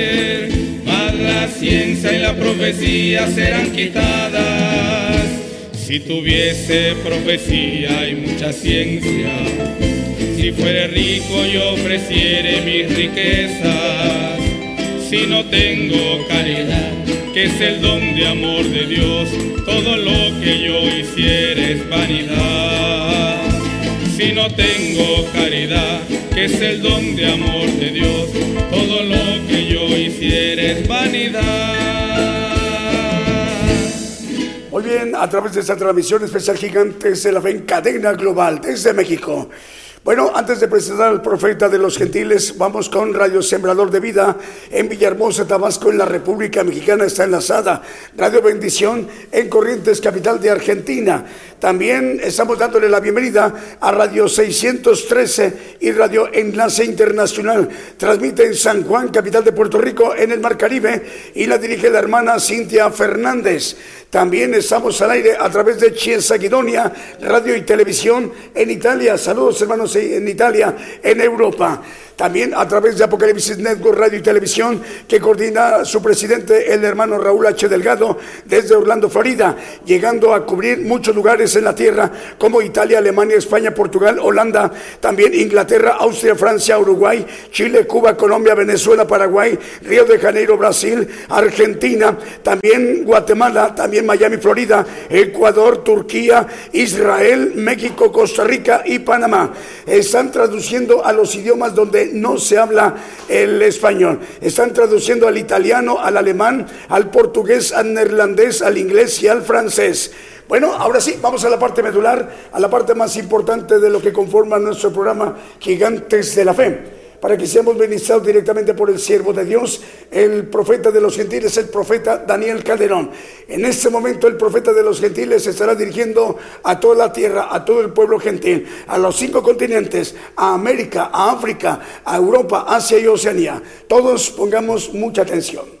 ciencia y la profecía serán quitadas. Si tuviese profecía y mucha ciencia, si fuere rico yo ofreciere mis riquezas. Si no tengo caridad, que es el don de amor de Dios, todo lo que yo hiciera es vanidad. Si no tengo caridad, que es el don de amor de Dios, todo lo que yo hiciera es vanidad. Muy bien, a través de esta transmisión especial Gigantes de la Fe en cadena global desde México. Bueno, antes de presentar al profeta de los gentiles, vamos con Radio Sembrador de Vida en Villahermosa, Tabasco, en la República Mexicana, está enlazada. Radio Bendición en Corrientes, capital de Argentina. También estamos dándole la bienvenida a Radio 613 y Radio Enlace Internacional. Transmite en San Juan, capital de Puerto Rico, en el Mar Caribe, y la dirige la hermana Cintia Fernández. También estamos al aire a través de Chiesa Guidonia, radio y televisión en Italia. Saludos hermanos en Italia, en Europa. También a través de Apocalipsis Network Radio y Televisión, que coordina su presidente, el hermano Raúl H. Delgado, desde Orlando, Florida, llegando a cubrir muchos lugares en la tierra, como Italia, Alemania, España, Portugal, Holanda, también Inglaterra, Austria, Francia, Uruguay, Chile, Cuba, Colombia, Venezuela, Paraguay, Río de Janeiro, Brasil, Argentina, también Guatemala, también Miami, Florida, Ecuador, Turquía, Israel, México, Costa Rica y Panamá. Están traduciendo a los idiomas donde no se habla el español. Están traduciendo al italiano, al alemán, al portugués, al neerlandés, al inglés y al francés. Bueno, ahora sí, vamos a la parte medular, a la parte más importante de lo que conforma nuestro programa Gigantes de la Fe para que seamos ministrados directamente por el siervo de Dios, el profeta de los gentiles, el profeta Daniel Calderón. En este momento el profeta de los gentiles estará dirigiendo a toda la tierra, a todo el pueblo gentil, a los cinco continentes, a América, a África, a Europa, Asia y Oceanía. Todos pongamos mucha atención.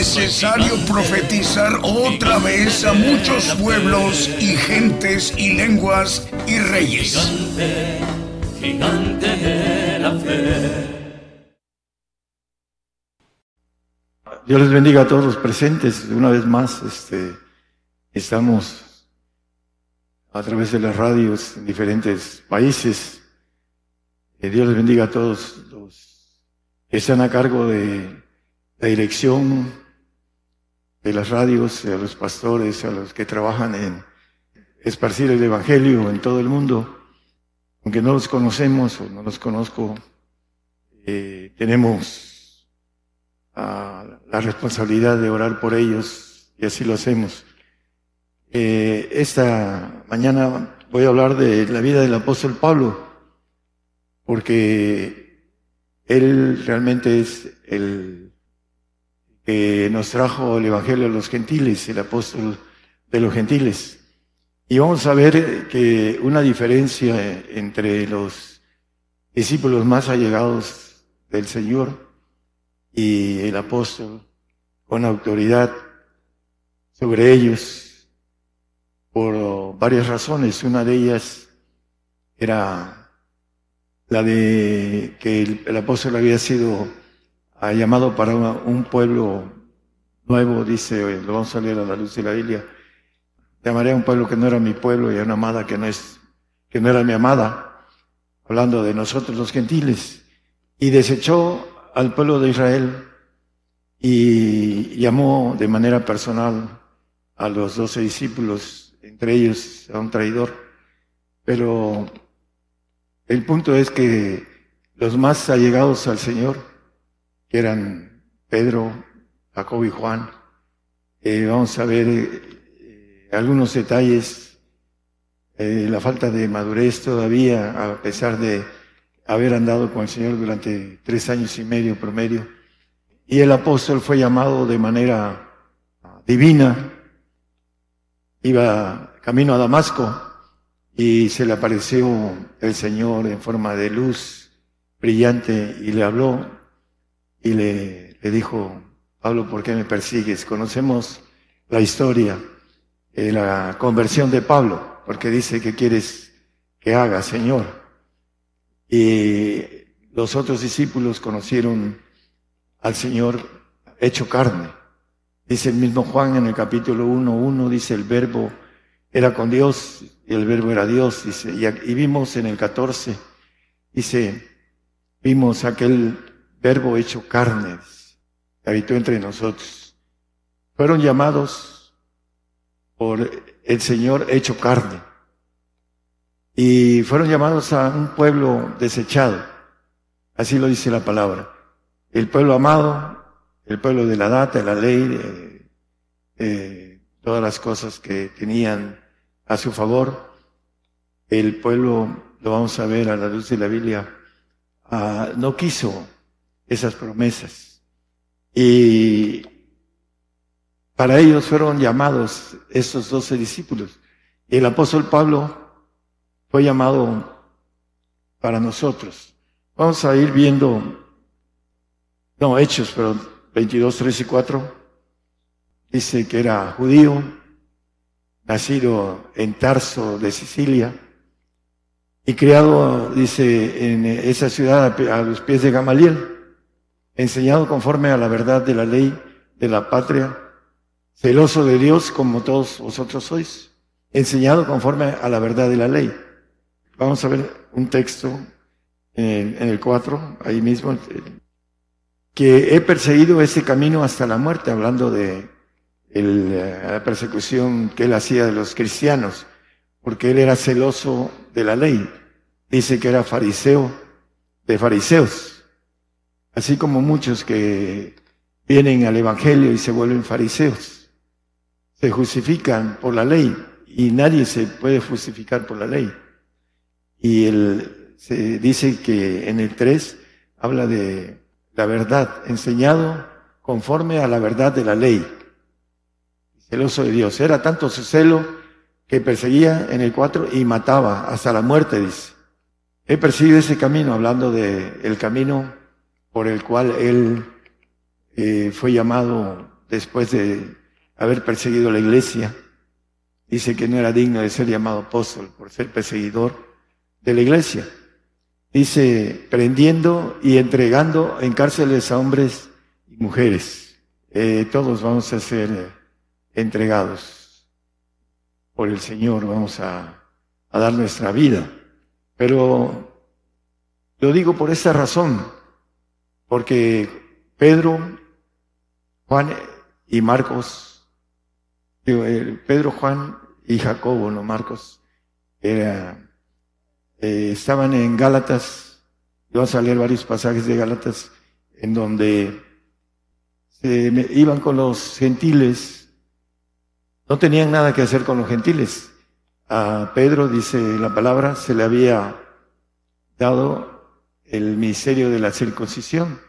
Necesario profetizar otra vez a muchos pueblos y gentes y lenguas y reyes. Gigante, gigante de la fe. Dios les bendiga a todos los presentes. Una vez más, este, estamos a través de las radios en diferentes países. Que Dios les bendiga a todos los que están a cargo de la dirección de las radios, a los pastores, a los que trabajan en esparcir el Evangelio en todo el mundo. Aunque no los conocemos o no los conozco, eh, tenemos la responsabilidad de orar por ellos y así lo hacemos. Eh, esta mañana voy a hablar de la vida del apóstol Pablo, porque él realmente es el que nos trajo el Evangelio a los gentiles, el apóstol de los gentiles. Y vamos a ver que una diferencia entre los discípulos más allegados del Señor y el apóstol con autoridad sobre ellos por varias razones. Una de ellas era la de que el, apóstol había sido llamado para un pueblo nuevo, dice, lo vamos a leer a la luz de la Biblia. Llamaré a un pueblo que no era mi pueblo y a una amada que no es, que no era mi amada, hablando de nosotros los gentiles. Y desechó al pueblo de Israel y llamó de manera personal a los doce discípulos, entre ellos a un traidor. Pero el punto es que los más allegados al Señor, que eran Pedro, Jacobo y Juan, eh, vamos a ver eh, algunos detalles, eh, la falta de madurez todavía, a pesar de haber andado con el Señor durante tres años y medio promedio. Y el apóstol fue llamado de manera divina, iba camino a Damasco y se le apareció el Señor en forma de luz brillante y le habló y le, dijo, Pablo, ¿por qué me persigues? Conocemos la historia, eh, la conversión de Pablo, porque dice que quieres que haga, Señor. Y los otros discípulos conocieron al Señor hecho carne. Dice el mismo Juan en el capítulo 1.1, dice el verbo era con Dios y el verbo era Dios, dice, y, vimos en el 14, dice, vimos aquel verbo hecho carne, que habitó entre nosotros. Fueron llamados por el Señor hecho carne y fueron llamados a un pueblo desechado. Así lo dice la palabra. El pueblo amado, el pueblo de la data, de la ley, de, todas las cosas que tenían a su favor. El pueblo, lo vamos a ver a la luz de la Biblia, ah, no quiso esas promesas. Y para ellos fueron llamados estos doce discípulos. Y el apóstol Pablo fue llamado para nosotros. Vamos a ir viendo, no, Hechos, pero 22, 3 y 4. Dice que era judío, nacido en Tarso de Sicilia y criado, dice, en esa ciudad a los pies de Gamaliel, enseñado conforme a la verdad de la ley de la patria, celoso de Dios como todos vosotros sois, enseñado conforme a la verdad de la ley. Vamos a ver un texto en el, en el 4, ahí mismo, que he perseguido ese camino hasta la muerte, hablando de eh, la persecución que él hacía de los cristianos, porque él era celoso de la ley. Dice que era fariseo de fariseos, así como muchos que vienen al Evangelio y se vuelven fariseos. Se justifican por la ley y nadie se puede justificar por la ley. Y él se dice que en el 3 habla de la verdad, enseñado conforme a la verdad de la ley. Celoso de Dios. Era tanto su celo que perseguía en el 4 y mataba hasta la muerte, dice. He perseguido ese camino, hablando de el camino por el cual él eh, fue llamado después de haber perseguido la iglesia. Dice que no era digno de ser llamado apóstol por ser perseguidor de la iglesia. Dice, prendiendo y entregando en cárceles a hombres y mujeres. Eh, todos vamos a ser entregados por el Señor, vamos a, a dar nuestra vida. Pero lo digo por esta razón, porque Pedro, Juan y Marcos, eh, Pedro, Juan y Jacobo, no Marcos, era eh, estaban en Gálatas, vamos a leer varios pasajes de Gálatas, en donde se iban con los gentiles, no tenían nada que hacer con los gentiles. A Pedro, dice la palabra, se le había dado el ministerio de la circuncisión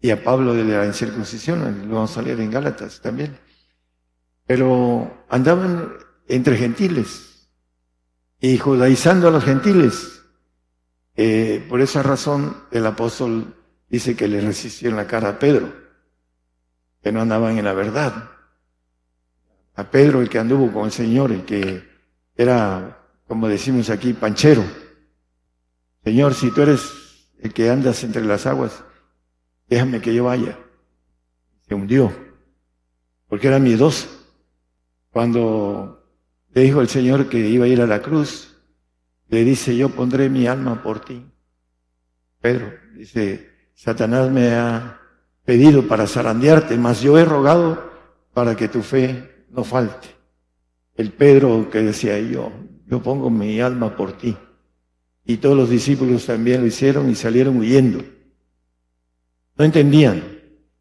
y a Pablo de la incircuncisión, lo vamos a leer en Gálatas también. Pero andaban entre gentiles, y judaizando a los gentiles. Eh, por esa razón el apóstol dice que le resistió en la cara a Pedro, que no andaban en la verdad. A Pedro, el que anduvo con el Señor, el que era, como decimos aquí, panchero. Señor, si tú eres el que andas entre las aguas, déjame que yo vaya. Se hundió, porque era miedoso. Cuando le dijo el Señor que iba a ir a la cruz. Le dice, yo pondré mi alma por ti. Pedro dice, Satanás me ha pedido para zarandearte, mas yo he rogado para que tu fe no falte. El Pedro que decía yo, yo pongo mi alma por ti. Y todos los discípulos también lo hicieron y salieron huyendo. No entendían.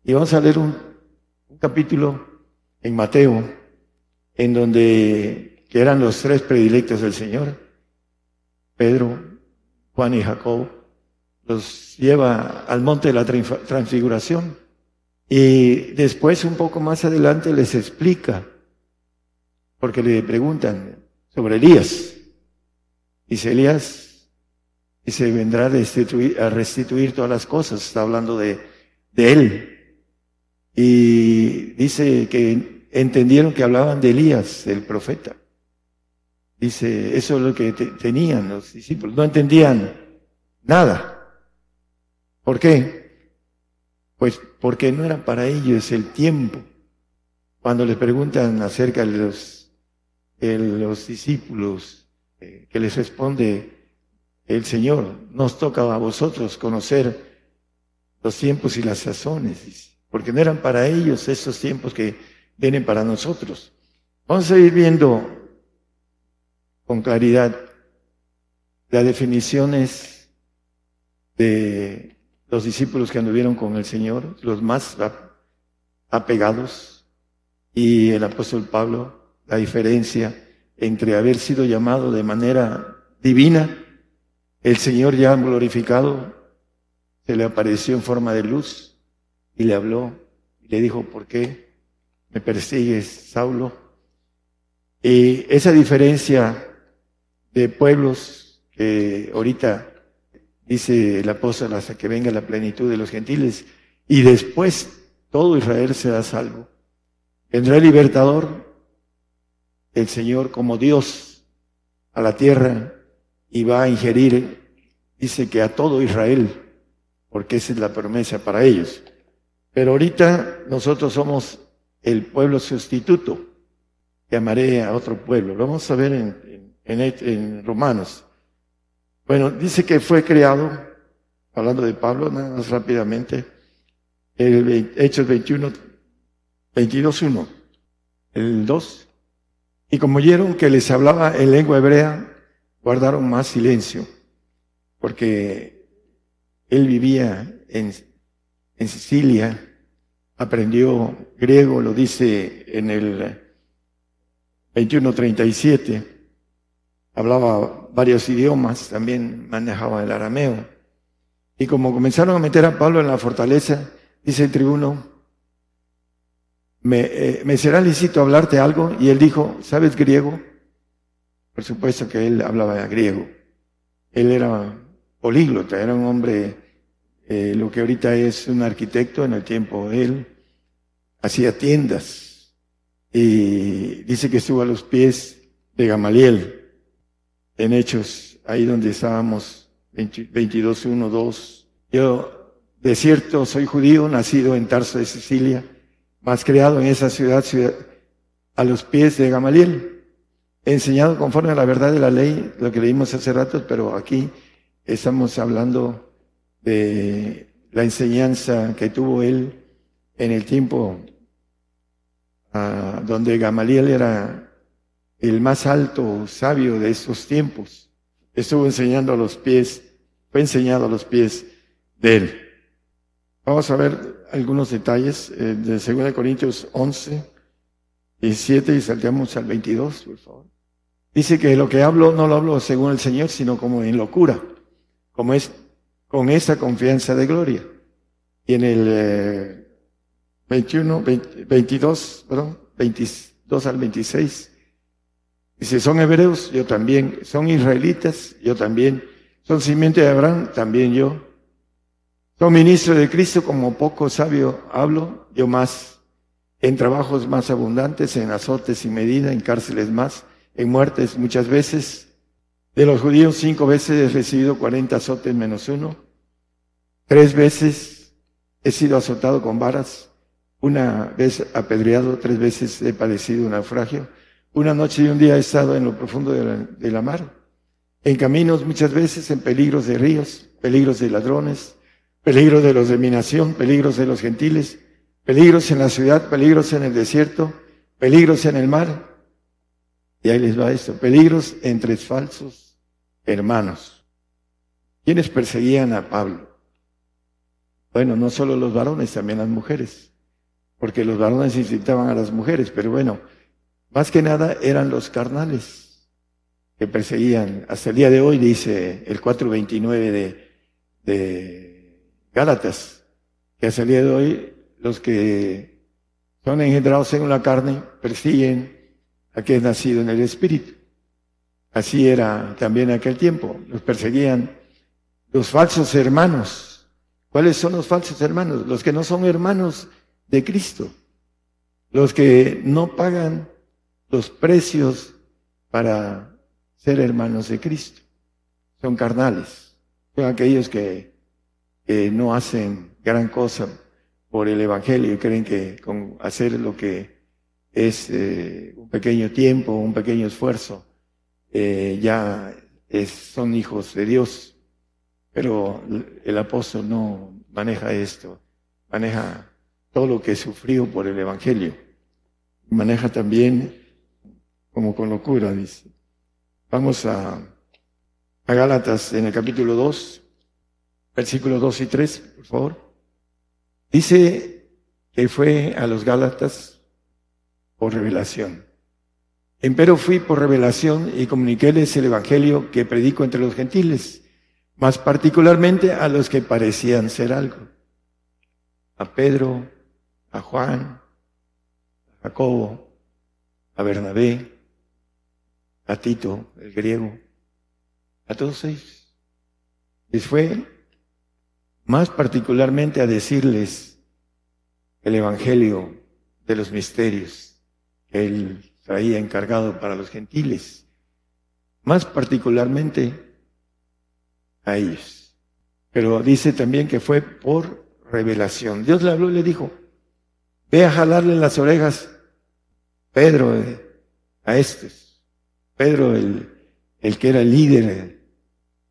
Y vamos a leer un, un capítulo en Mateo, en donde que eran los tres predilectos del Señor, Pedro, Juan y Jacob, los lleva al monte de la transfiguración y después un poco más adelante les explica, porque le preguntan sobre Elías. Dice Elías, y se vendrá a restituir, a restituir todas las cosas, está hablando de, de él. Y dice que entendieron que hablaban de Elías, el profeta. Dice, eso es lo que tenían los discípulos. No entendían nada. ¿Por qué? Pues porque no era para ellos el tiempo. Cuando les preguntan acerca de los, los discípulos, eh, que les responde el Señor, nos toca a vosotros conocer los tiempos y las sazones, porque no eran para ellos esos tiempos que vienen para nosotros. Vamos a ir viendo con claridad las definiciones de los discípulos que anduvieron con el Señor, los más apegados, y el apóstol Pablo, la diferencia entre haber sido llamado de manera divina, el Señor ya glorificado, se le apareció en forma de luz y le habló y le dijo, ¿por qué me persigues, Saulo? Y esa diferencia de pueblos que ahorita dice el apóstol hasta que venga la plenitud de los gentiles y después todo Israel será salvo. Vendrá el libertador, el Señor como Dios a la tierra y va a ingerir, dice que a todo Israel, porque esa es la promesa para ellos. Pero ahorita nosotros somos el pueblo sustituto. Llamaré a otro pueblo. Lo vamos a ver en, en, Romanos. Bueno, dice que fue creado, hablando de Pablo, más rápidamente, el Hechos 21, 22, 1, el 2. Y como oyeron que les hablaba en lengua hebrea, guardaron más silencio, porque él vivía en, en Sicilia, aprendió griego, lo dice en el 21.37, hablaba varios idiomas, también manejaba el arameo. Y como comenzaron a meter a Pablo en la fortaleza, dice el tribuno, ¿me, eh, ¿me será lícito hablarte algo? Y él dijo, ¿sabes griego? Por supuesto que él hablaba griego. Él era políglota, era un hombre, eh, lo que ahorita es un arquitecto en el tiempo de él, hacía tiendas y dice que estuvo a los pies de Gamaliel en Hechos, ahí donde estábamos, 22, 1, 2. Yo, de cierto, soy judío, nacido en Tarso de Sicilia, más creado en esa ciudad, ciudad a los pies de Gamaliel enseñado conforme a la verdad de la ley, lo que leímos hace rato, pero aquí estamos hablando de la enseñanza que tuvo él en el tiempo ah, donde Gamaliel era el más alto sabio de esos tiempos. Estuvo enseñando a los pies, fue enseñado a los pies de él. Vamos a ver algunos detalles eh, de 2 Corintios 11, 17 y saltamos al 22, por favor. Dice que lo que hablo no lo hablo según el Señor, sino como en locura, como es con esa confianza de gloria. Y en el 21, eh, 22, perdón, 22 al 26, dice, son hebreos, yo también, son israelitas, yo también, son simiente de Abraham, también yo. Son ministros de Cristo, como poco sabio hablo, yo más, en trabajos más abundantes, en azotes sin medida, en cárceles más en muertes muchas veces. De los judíos cinco veces he recibido cuarenta azotes menos uno. Tres veces he sido azotado con varas. Una vez apedreado, tres veces he padecido un naufragio. Una noche y un día he estado en lo profundo de la, mar. En caminos muchas veces, en peligros de ríos, peligros de ladrones, peligros de los de mi nación, peligros de los gentiles, peligros en la ciudad, peligros en el desierto, peligros en el mar, y ahí les va esto, peligros entre falsos hermanos. ¿Quiénes perseguían a Pablo? Bueno, no solo los varones, también las mujeres, porque los varones incitaban a las mujeres, pero bueno, más que nada eran los carnales que perseguían. Hasta el día de hoy dice el 429 de, de Gálatas, que hasta el día de hoy los que son engendrados en la carne persiguen que es nacido en el Espíritu. Así era también en aquel tiempo. Los perseguían los falsos hermanos. ¿Cuáles son los falsos hermanos? Los que no son hermanos de Cristo. Los que no pagan los precios para ser hermanos de Cristo. Son carnales. Son aquellos que, no hacen gran cosa por el Evangelio y creen que con hacer lo que es eh, un pequeño tiempo, un pequeño esfuerzo, eh, ya son hijos de Dios. Pero el apóstol no maneja esto, maneja todo lo que sufrió por el Evangelio. Maneja también como con locura, dice. Vamos a, a Gálatas en el capítulo 2, versículos 2 y 3, por favor. Dice que fue a los Gálatas por revelación. Empero fui por revelación y comuniquéles el Evangelio que predico entre los gentiles, más particularmente a los que parecían ser algo. A Pedro, a Juan, a Jacobo, a Bernabé, a Tito, el griego, a todos ellos. Les fue más particularmente a decirles el Evangelio de los misterios él traía encargado para los gentiles, más particularmente a ellos. Pero dice también que fue por revelación. Dios le habló y le dijo, ve a jalarle las orejas, Pedro, eh, a estos. Pedro, el, el que era el líder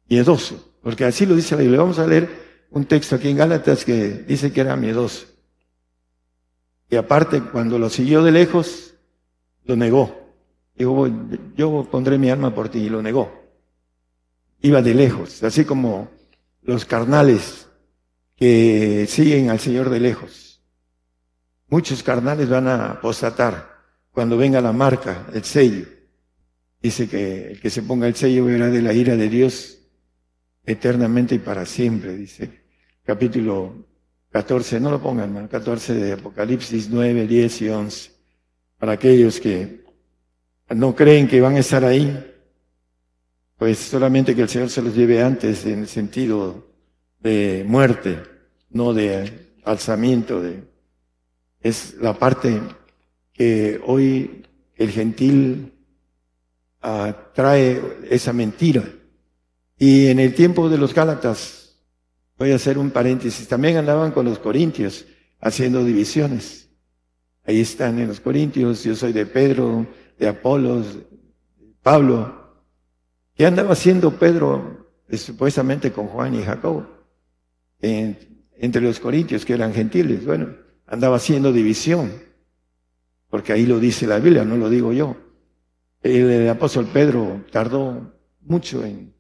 miedoso, porque así lo dice la Biblia. Vamos a leer un texto aquí en Gálatas que dice que era miedoso. Y aparte, cuando lo siguió de lejos, lo negó. Dijo, yo pondré mi alma por ti, y lo negó. Iba de lejos, así como los carnales que siguen al Señor de lejos. Muchos carnales van a apostatar cuando venga la marca, el sello. Dice que el que se ponga el sello verá de la ira de Dios eternamente y para siempre, dice capítulo 14, no lo pongan, hermano, 14 de Apocalipsis 9, 10 y 11. Para aquellos que no creen que van a estar ahí, pues solamente que el Señor se los lleve antes en el sentido de muerte, no de alzamiento. De, es la parte que hoy el gentil uh, trae esa mentira. Y en el tiempo de los Gálatas, Voy a hacer un paréntesis. También andaban con los corintios haciendo divisiones. Ahí están en los corintios. Yo soy de Pedro, de Apolos, Pablo. ¿Qué andaba haciendo Pedro eh, supuestamente con Juan y Jacobo? entre los corintios que eran gentiles. Bueno, andaba haciendo división. Porque ahí lo dice la Biblia, no lo digo yo. El, apóstol Pedro tardó mucho en,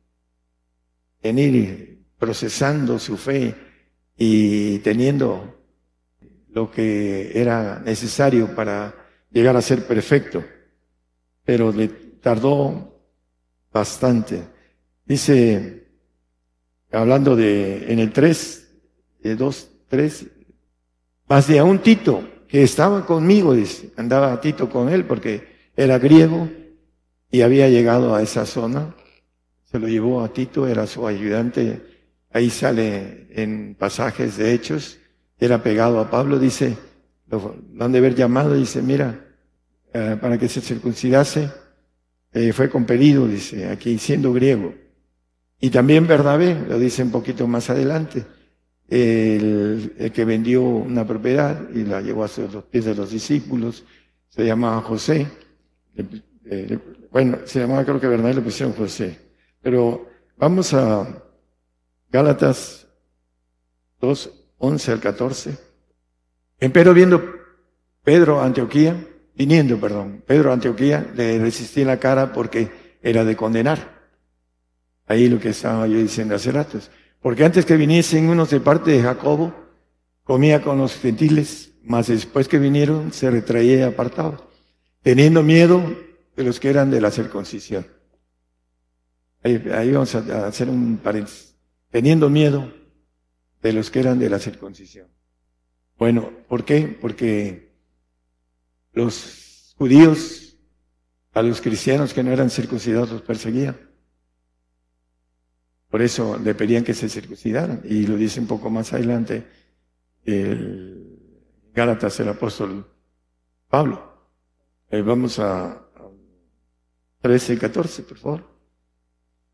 ir procesando su fe y teniendo lo que era necesario para llegar a ser perfecto, pero le tardó bastante. Dice, hablando de, en el 3, de 2, 3, más de a un Tito que estaba conmigo, dice, andaba Tito con él porque era griego y había llegado a esa zona, se lo llevó a Tito, era su ayudante Ahí sale en pasajes de hechos, era pegado a Pablo, dice, lo, han de haber llamado, dice, mira, eh, para que se circuncidase, eh, fue compelido, dice, aquí siendo griego. Y también Bernabé, lo dice un poquito más adelante, el, que vendió una propiedad y la llevó a los pies de los discípulos, se llamaba José. Bueno, se llamaba creo que Bernabé le pusieron José. Pero vamos a Gálatas 2, 11 al 14. Empero viendo Pedro Antioquía, viniendo, perdón, Pedro Antioquía, le resistí la cara porque era de condenar. Ahí lo que estaba yo diciendo hace ratos. Porque antes que viniesen unos de parte de Jacobo, comía con los gentiles, mas después que vinieron se retraía y apartaba, teniendo miedo de los que eran de la circuncisión. Ahí, vamos a hacer un paréntesis teniendo miedo de los que eran de la circuncisión. Bueno, ¿por qué? Porque los judíos a los cristianos que no eran circuncidados los perseguían. Por eso le pedían que se circuncidaran. Y lo dice un poco más adelante el Gálatas, el apóstol Pablo. Eh, vamos a 13 y 14, por favor.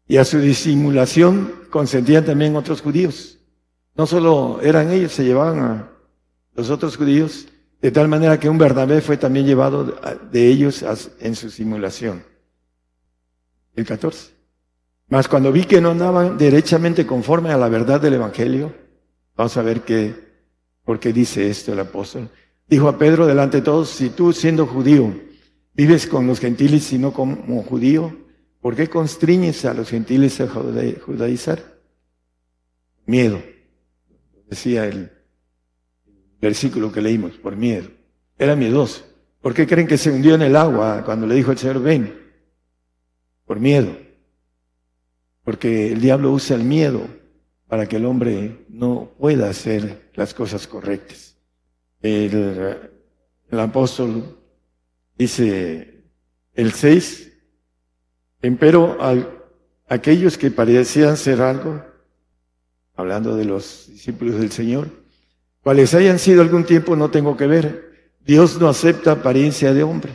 Y a su disimulación consentían también otros judíos. No solo eran ellos, se llevaban a los otros judíos, de tal manera que un Bernabé fue también llevado de ellos en su simulación. El 14. Mas cuando vi que no andaban derechamente conforme a la verdad del Evangelio, vamos a ver qué, por qué dice esto el apóstol. Dijo a Pedro delante de todos, si tú siendo judío vives con los gentiles y no como judío, ¿Por qué constriñes a los gentiles a judaizar? Miedo. Decía el versículo que leímos, por miedo. Era miedoso. ¿Por qué creen que se hundió en el agua cuando le dijo el Señor, ven? Por miedo. Porque el diablo usa el miedo para que el hombre no pueda hacer las cosas correctas. El, el apóstol dice, el 6, Empero aquellos que parecían ser algo, hablando de los discípulos del Señor, cuales hayan sido algún tiempo no tengo que ver. Dios no acepta apariencia de hombre.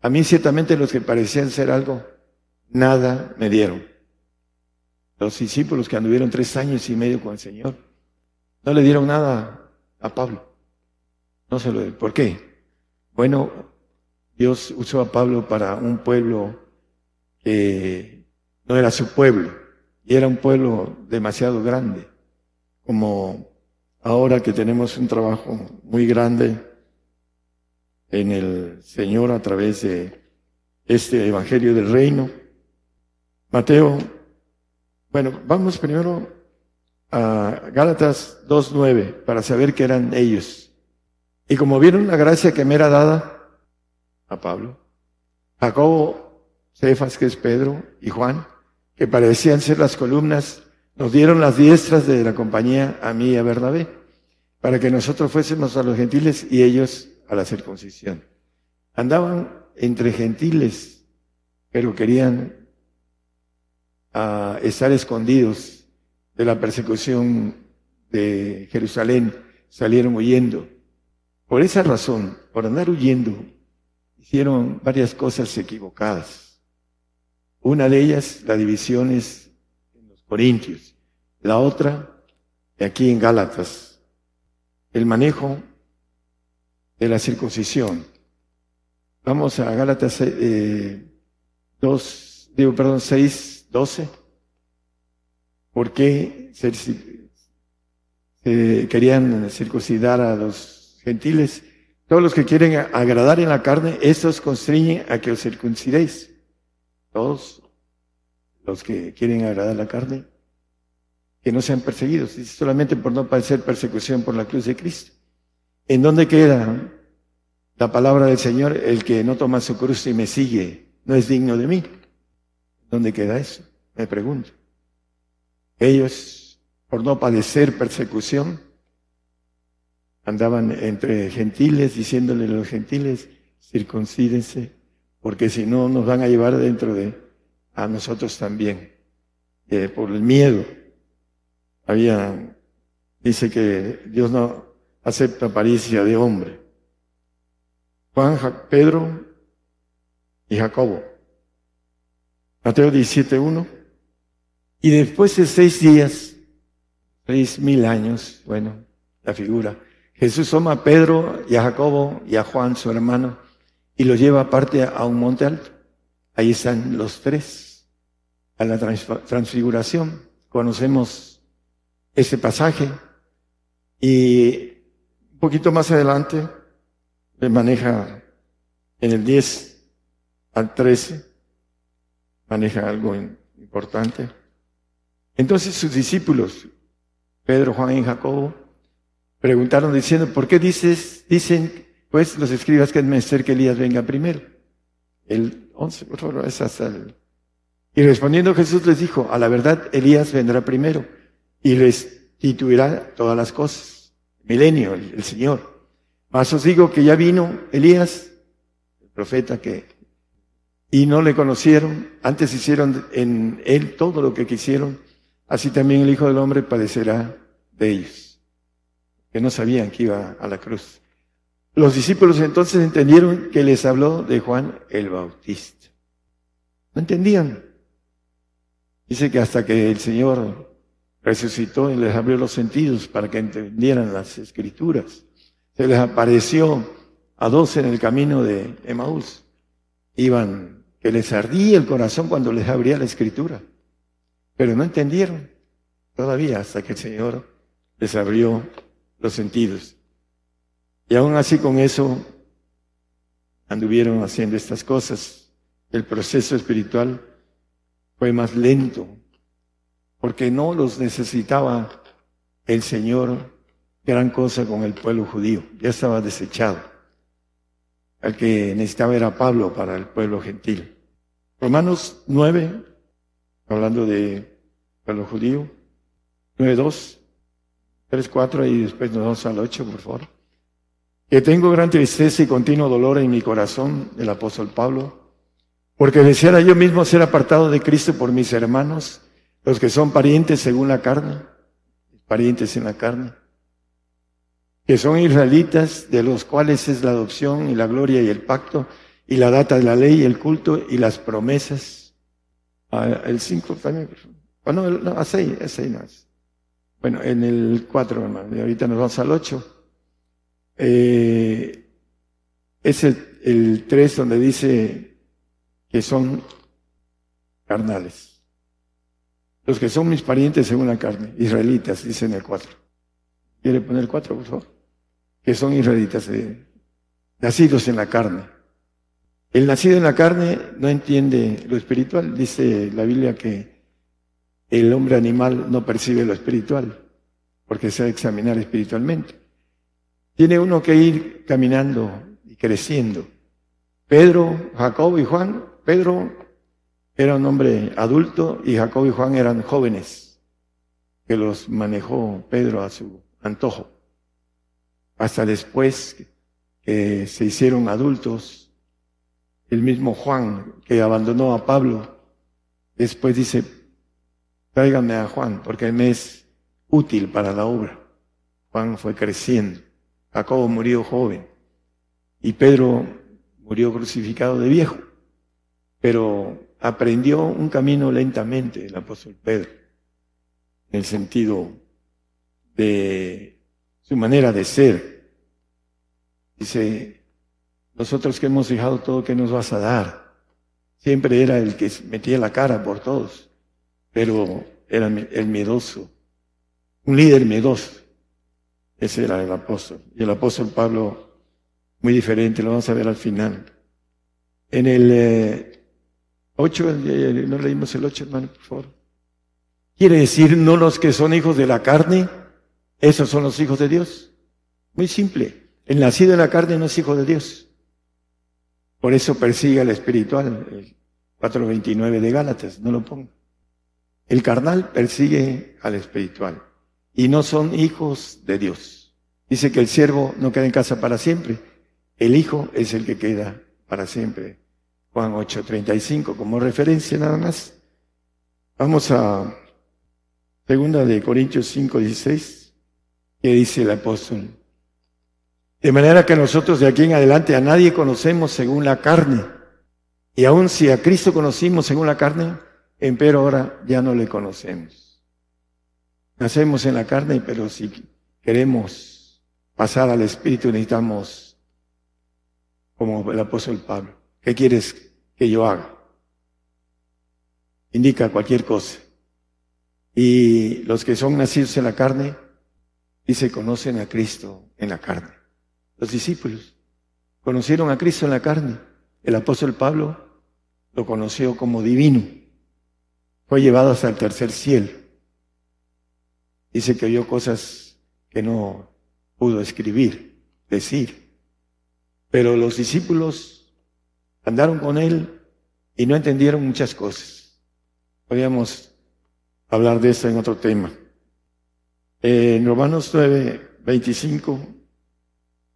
A mí ciertamente los que parecían ser algo, nada me dieron. Los discípulos que anduvieron tres años y medio con el Señor, no le dieron nada a Pablo. No se lo ¿Por qué? Bueno, Dios usó a Pablo para un pueblo no era su pueblo y era un pueblo demasiado grande, como ahora que tenemos un trabajo muy grande en el Señor a través de este Evangelio del Reino. Mateo, bueno, vamos primero a Gálatas 2.9 para saber que eran ellos. Y como vieron la gracia que me era dada a Pablo, Jacobo, Cefas, que es Pedro, y Juan, que parecían ser las columnas, nos dieron las diestras de la compañía a mí y a Bernabé, para que nosotros fuésemos a los gentiles y ellos a la circuncisión. Andaban entre gentiles, pero querían ah, estar escondidos de la persecución de Jerusalén, salieron huyendo. Por esa razón, por andar huyendo, hicieron varias cosas equivocadas. Una de ellas, la división es en los Corintios. La otra, aquí en Gálatas, el manejo de la circuncisión. Vamos a Gálatas eh, 2, digo, perdón, 6, 12. ¿Por qué se, querían circuncidar a los gentiles? Todos los que quieren agradar en la carne, estos constriñen a que os circuncidéis. Todos los que quieren agradar la carne, que no sean perseguidos, solamente por no padecer persecución por la cruz de Cristo. ¿En dónde queda la palabra del Señor? El que no toma su cruz y me sigue no es digno de mí. ¿Dónde queda eso? Me pregunto. Ellos, por no padecer persecución, andaban entre gentiles diciéndole a los gentiles, circuncídense, porque si no nos van a llevar dentro de a nosotros también. Eh, por el miedo. Había, dice que Dios no acepta apariencia de hombre. Juan, Pedro y Jacobo. Mateo 17.1. Y después de seis días, seis mil años, bueno, la figura, Jesús toma a Pedro y a Jacobo y a Juan, su hermano, y los lleva aparte a un monte alto. Ahí están los tres. A la transfiguración. Conocemos ese pasaje. Y un poquito más adelante, le maneja en el 10 al 13, maneja algo importante. Entonces sus discípulos, Pedro, Juan y Jacobo, preguntaron diciendo, ¿por qué dices, dicen, pues los escribas que es menester que Elías venga primero? El 11, por favor, es hasta el... Y respondiendo Jesús les dijo, a la verdad Elías vendrá primero y restituirá todas las cosas milenio, el, Señor. Mas os digo que ya vino Elías, el profeta que, y no le conocieron, antes hicieron en él todo lo que quisieron, así también el Hijo del Hombre padecerá de ellos, que no sabían que iba a la cruz. Los discípulos entonces entendieron que les habló de Juan el Bautista. No entendían. Dice que hasta que el Señor resucitó y les abrió los sentidos para que entendieran las escrituras. Se les apareció a dos en el camino de Emaús. Iban, que les ardía el corazón cuando les abría la escritura. Pero no entendieron todavía hasta que el Señor les abrió sentidos. Y aún así con eso anduvieron haciendo estas cosas. El proceso espiritual fue más lento, porque no los necesitaba el Señor gran cosa con el pueblo judío, ya estaba desechado. El que necesitaba era Pablo para el pueblo gentil. Romanos 9, hablando de pueblo judío, 9, 2, 3, 4 y después nos vamos al 8, por favor. Que tengo gran tristeza y continuo dolor en mi corazón, el apóstol Pablo, porque deseara yo mismo ser apartado de Cristo por mis hermanos los que son parientes según la carne, parientes en la carne, que son israelitas, de los cuales es la adopción y la gloria y el pacto, y la data de la ley, el culto y las promesas. Ah, el 5 también, oh, no, no, a 6, a 6 más. Bueno, en el 4, hermano, y ahorita nos vamos al 8. Eh, es el, el 3 donde dice que son carnales. Los que son mis parientes según la carne, israelitas, dice en el 4. ¿Quiere poner el 4, por favor? Que son israelitas. Eh. nacidos en la carne. El nacido en la carne no entiende lo espiritual. Dice la Biblia que el hombre animal no percibe lo espiritual, porque se ha de examinar espiritualmente. Tiene uno que ir caminando y creciendo. Pedro, Jacob y Juan, Pedro era un hombre adulto y Jacob y Juan eran jóvenes, que los manejó Pedro a su antojo. Hasta después que se hicieron adultos, el mismo Juan que abandonó a Pablo, después dice, tráigame a Juan porque me es útil para la obra. Juan fue creciendo, Jacobo murió joven y Pedro murió crucificado de viejo, pero aprendió un camino lentamente el apóstol Pedro, en el sentido de su manera de ser. Dice, nosotros que hemos dejado todo, ¿qué nos vas a dar? Siempre era el que metía la cara por todos, pero era el miedoso, un líder miedoso. Ese era el apóstol. Y el apóstol Pablo, muy diferente, lo vamos a ver al final. En el eh, 8, no leímos el 8, hermano, por favor. Quiere decir, no los que son hijos de la carne, esos son los hijos de Dios. Muy simple. El nacido en la carne no es hijo de Dios. Por eso persigue al espiritual, el 4.29 de Gálatas, no lo pongo. El carnal persigue al espiritual y no son hijos de Dios. Dice que el siervo no queda en casa para siempre, el hijo es el que queda para siempre. Juan 8:35 como referencia nada más. Vamos a segunda de Corintios 5:16, que dice el apóstol. De manera que nosotros de aquí en adelante a nadie conocemos según la carne. Y aun si a Cristo conocimos según la carne, empero ahora ya no le conocemos. Nacemos en la carne, pero si queremos pasar al Espíritu necesitamos, como el apóstol Pablo, ¿qué quieres que yo haga? Indica cualquier cosa. Y los que son nacidos en la carne, dice, conocen a Cristo en la carne. Los discípulos conocieron a Cristo en la carne. El apóstol Pablo lo conoció como divino. Fue llevado hasta el tercer cielo. Dice que oyó cosas que no pudo escribir, decir. Pero los discípulos andaron con él y no entendieron muchas cosas. Podríamos hablar de esto en otro tema. En Romanos 9, 25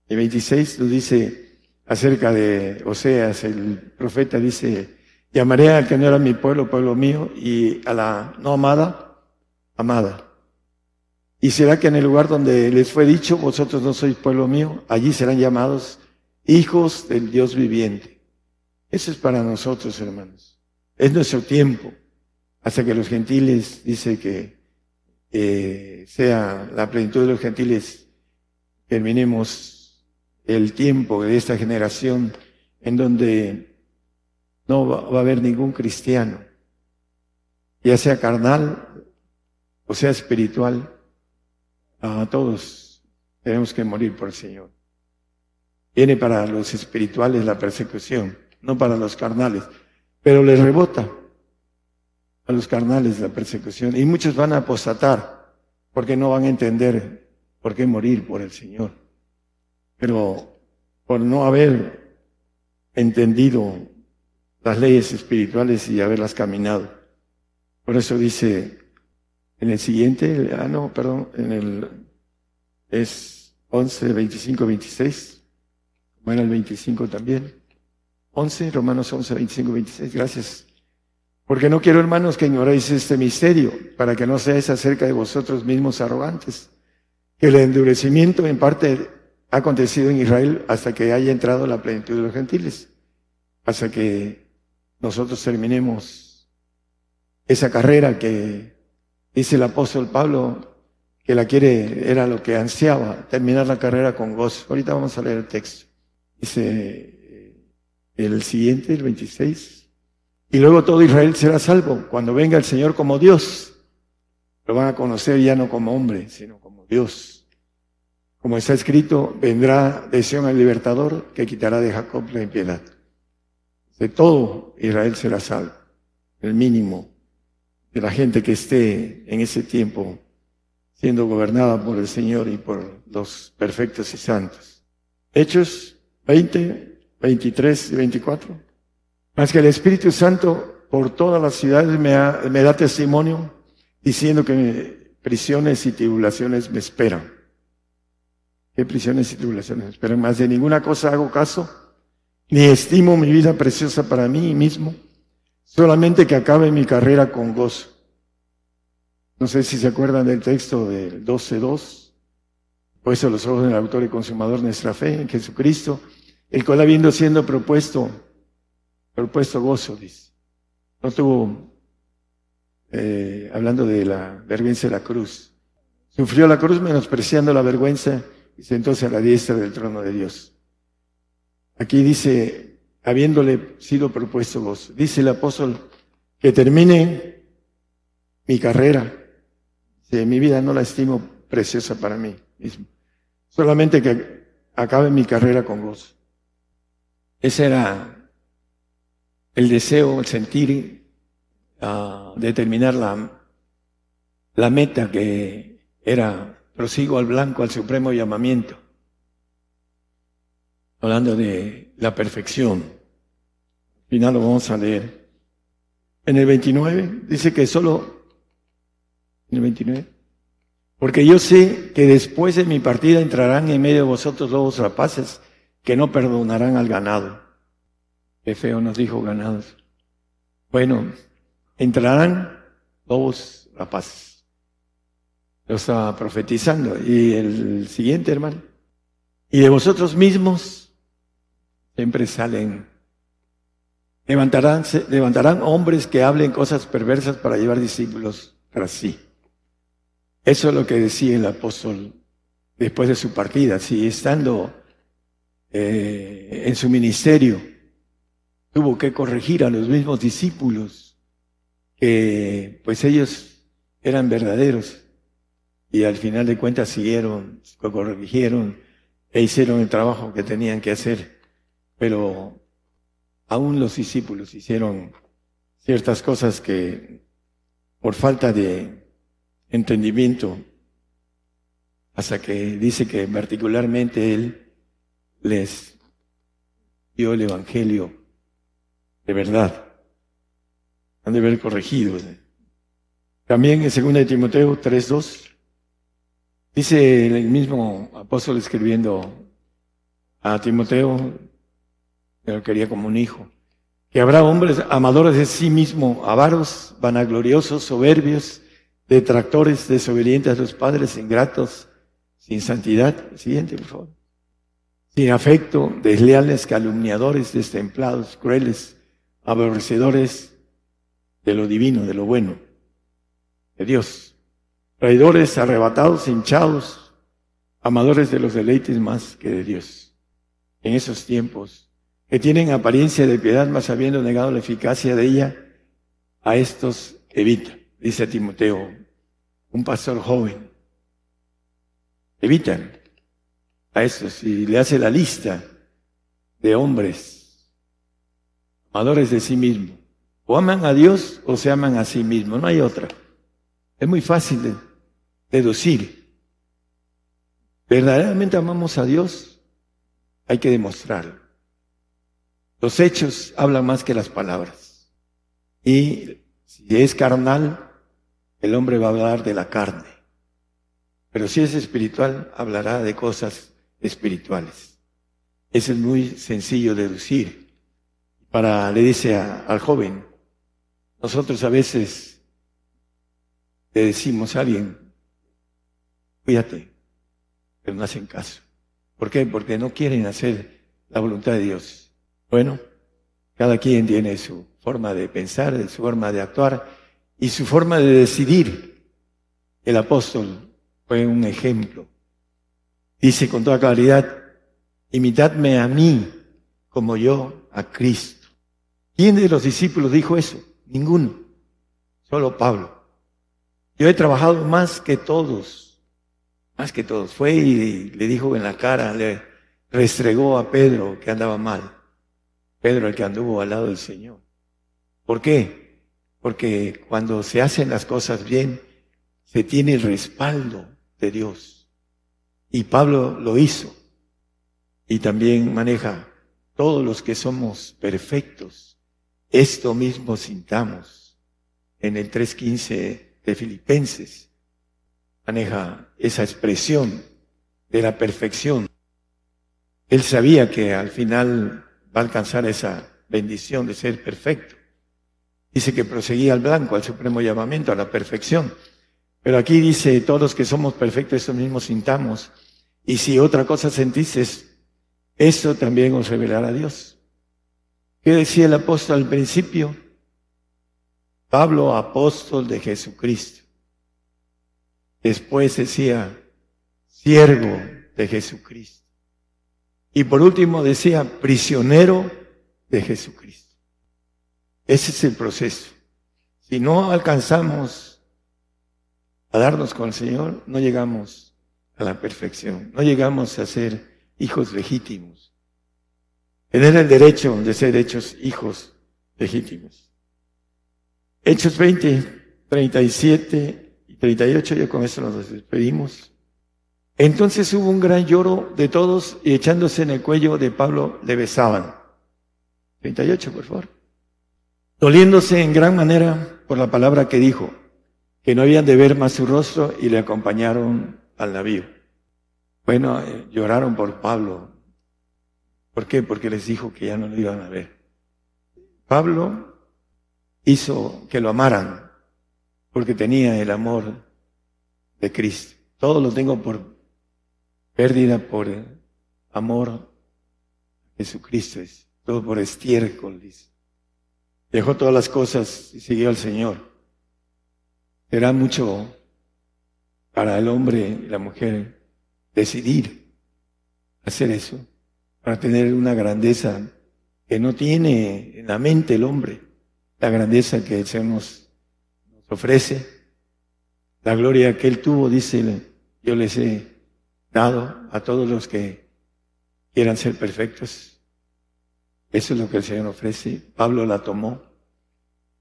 y 26 nos dice acerca de Oseas, el profeta dice, llamaré al que no era mi pueblo, pueblo mío, y a la no amada, amada. Y será que en el lugar donde les fue dicho, vosotros no sois pueblo mío, allí serán llamados hijos del Dios viviente. Eso es para nosotros, hermanos. Es nuestro tiempo. Hasta que los gentiles, dice que eh, sea la plenitud de los gentiles, terminemos el tiempo de esta generación en donde no va, a haber ningún cristiano, ya sea carnal o sea espiritual, a todos tenemos que morir por el Señor. Viene para los espirituales la persecución, no para los carnales, pero les rebota a los carnales la persecución y muchos van a apostatar porque no van a entender por qué morir por el Señor pero por no haber entendido las leyes espirituales y haberlas caminado. Por eso dice en el siguiente, ah no, perdón, en el es 11, 25, 26, bueno, el 25 también. 11, Romanos 11, 25, 26, gracias. Porque no quiero, hermanos, que ignoréis este misterio, para que no seáis acerca de vosotros mismos arrogantes, que el endurecimiento en parte ha acontecido en Israel hasta que haya entrado la plenitud de los gentiles, hasta que nosotros terminemos esa carrera que dice el apóstol Pablo que la quiere, era lo que ansiaba, terminar la carrera con gozo. Ahorita vamos a leer el texto. Dice eh, el siguiente, el 26. Y luego todo Israel será salvo cuando venga el Señor como Dios. Lo van a conocer ya no como hombre, sino como Dios Como está escrito, vendrá de Sion el libertador que quitará de Jacob la impiedad. De todo Israel será salvo, el mínimo de la gente que esté en ese tiempo siendo gobernada por el Señor y por los perfectos y santos. Hechos 20, 23 y 24. Más que el Espíritu Santo por todas las ciudades me, da testimonio diciendo que prisiones y tribulaciones me esperan. ¿Qué prisiones y tribulaciones me esperan? Más de ninguna cosa hago caso, ni estimo mi vida preciosa para mí mismo, solamente que acabe mi carrera con gozo. No sé si se acuerdan del texto del 12.2, puesto los ojos del autor y consumador nuestra fe en Jesucristo, el cual habiendo siendo propuesto, propuesto gozo, dice. No tuvo, eh, hablando de la vergüenza de la cruz, sufrió la cruz menospreciando la vergüenza y sentóse a la diestra del trono de Dios. Aquí dice, habiéndole sido propuesto gozo, dice el apóstol, que termine mi carrera. Si mi vida no la estimo preciosa para mí mismo. Solamente que acabe mi carrera con gozo. Ese era el deseo, el sentir, uh, determinar la, la meta que era prosigo al blanco, al supremo llamamiento. Hablando de la perfección. Al final lo vamos a leer. En el 29 dice que solo, en el 29, porque yo sé que después de mi partida entrarán en medio de vosotros lobos rapaces que no perdonarán al ganado. Qué feo nos dijo ganados. Bueno, entrarán lobos rapaces. Lo estaba profetizando. Y el siguiente, hermano. Y de vosotros mismos siempre salen. Levantarán, levantarán hombres que hablen cosas perversas para llevar discípulos tras sí. Eso es lo que decía el apóstol después de su partida. Si estando eh, en su ministerio tuvo que corregir a los mismos discípulos, que pues ellos eran verdaderos y al final de cuentas siguieron, corrigieron e hicieron el trabajo que tenían que hacer, pero aún los discípulos hicieron ciertas cosas que por falta de entendimiento, hasta que dice que particularmente él les dio el Evangelio de verdad. Han de haber corregido. También en 2 Timoteo 3.2 dice el mismo apóstol escribiendo a Timoteo, lo quería como un hijo, que habrá hombres amadores de sí mismo, avaros, vanagloriosos, soberbios, detractores, desobedientes a los padres, ingratos, sin santidad. Siguiente, por favor. Sin afecto, desleales, calumniadores, destemplados, crueles, aborrecedores de lo divino, de lo bueno, de Dios, traidores, arrebatados, hinchados, amadores de los deleites más que de Dios. En esos tiempos, que tienen apariencia de piedad, mas habiendo negado la eficacia de ella, a estos evita, dice Timoteo, un pastor joven. Evitan a estos y le hace la lista de hombres amadores de sí mismo. O aman a Dios o se aman a sí mismos, no hay otra. Es muy fácil de deducir. ¿Verdaderamente amamos a Dios? Hay que demostrarlo. Los hechos hablan más que las palabras. Y si es carnal, el hombre va a hablar de la carne. Pero si es espiritual, hablará de cosas espirituales. Eso es muy sencillo deducir para, le dice al joven, nosotros a veces le decimos a alguien, cuídate, pero no hacen caso. ¿Por qué? Porque no quieren hacer la voluntad de Dios. Bueno, cada quien tiene su forma de pensar, su forma de actuar y su forma de decidir. El apóstol fue un ejemplo. Dice con toda claridad, imitadme a mí como yo a Cristo. ¿Quién de los discípulos dijo eso? Ninguno. Solo Pablo. Yo he trabajado más que todos. más que todos. Fue y le dijo en la cara, le restregó a Pedro que andaba mal. Pedro el que anduvo al lado del Señor. ¿Por qué? Porque cuando se hacen las cosas bien, se tiene el respaldo de Dios. Y Pablo lo hizo. Y también maneja todos los que somos perfectos. Esto mismo sintamos en el 3.15 de Filipenses. Maneja esa expresión de la perfección. Él sabía que al final va a alcanzar esa bendición de ser perfecto. Dice que proseguía al blanco, al supremo llamamiento, a la perfección. Pero aquí dice, todos que somos perfectos, eso mismo sintamos. Y si otra cosa sentices, eso también os revelará a Dios. ¿Qué decía el apóstol al principio? Pablo, apóstol de Jesucristo. Después decía, siervo de Jesucristo. Y por último decía, prisionero de Jesucristo. Ese es el proceso. Si no alcanzamos a darnos con el Señor, no llegamos a la perfección, no llegamos a ser hijos legítimos. Tener el derecho de ser hechos hijos legítimos. Hechos 20, 37 y 38, ya con eso nos despedimos. Entonces hubo un gran lloro de todos y echándose en el cuello de Pablo le besaban. 38, por favor. Doliéndose en gran manera por la palabra que dijo, que no habían de ver más su rostro y le acompañaron al navío. Bueno, eh, lloraron por Pablo. ¿Por qué? Porque les dijo que ya no lo iban a ver. Pablo hizo que lo amaran porque tenía el amor de Cristo. Todo lo tengo por pérdida, por amor a Jesucristo. Es todo por estiércol, dice. Dejó todas las cosas y siguió al Señor. Será mucho para el hombre y la mujer decidir hacer eso, para tener una grandeza que no tiene en la mente el hombre la grandeza que el Señor nos, ofrece, la gloria que Él tuvo, dice, yo les he dado a todos los que quieran ser perfectos. Eso es lo que el Señor ofrece. Pablo la tomó.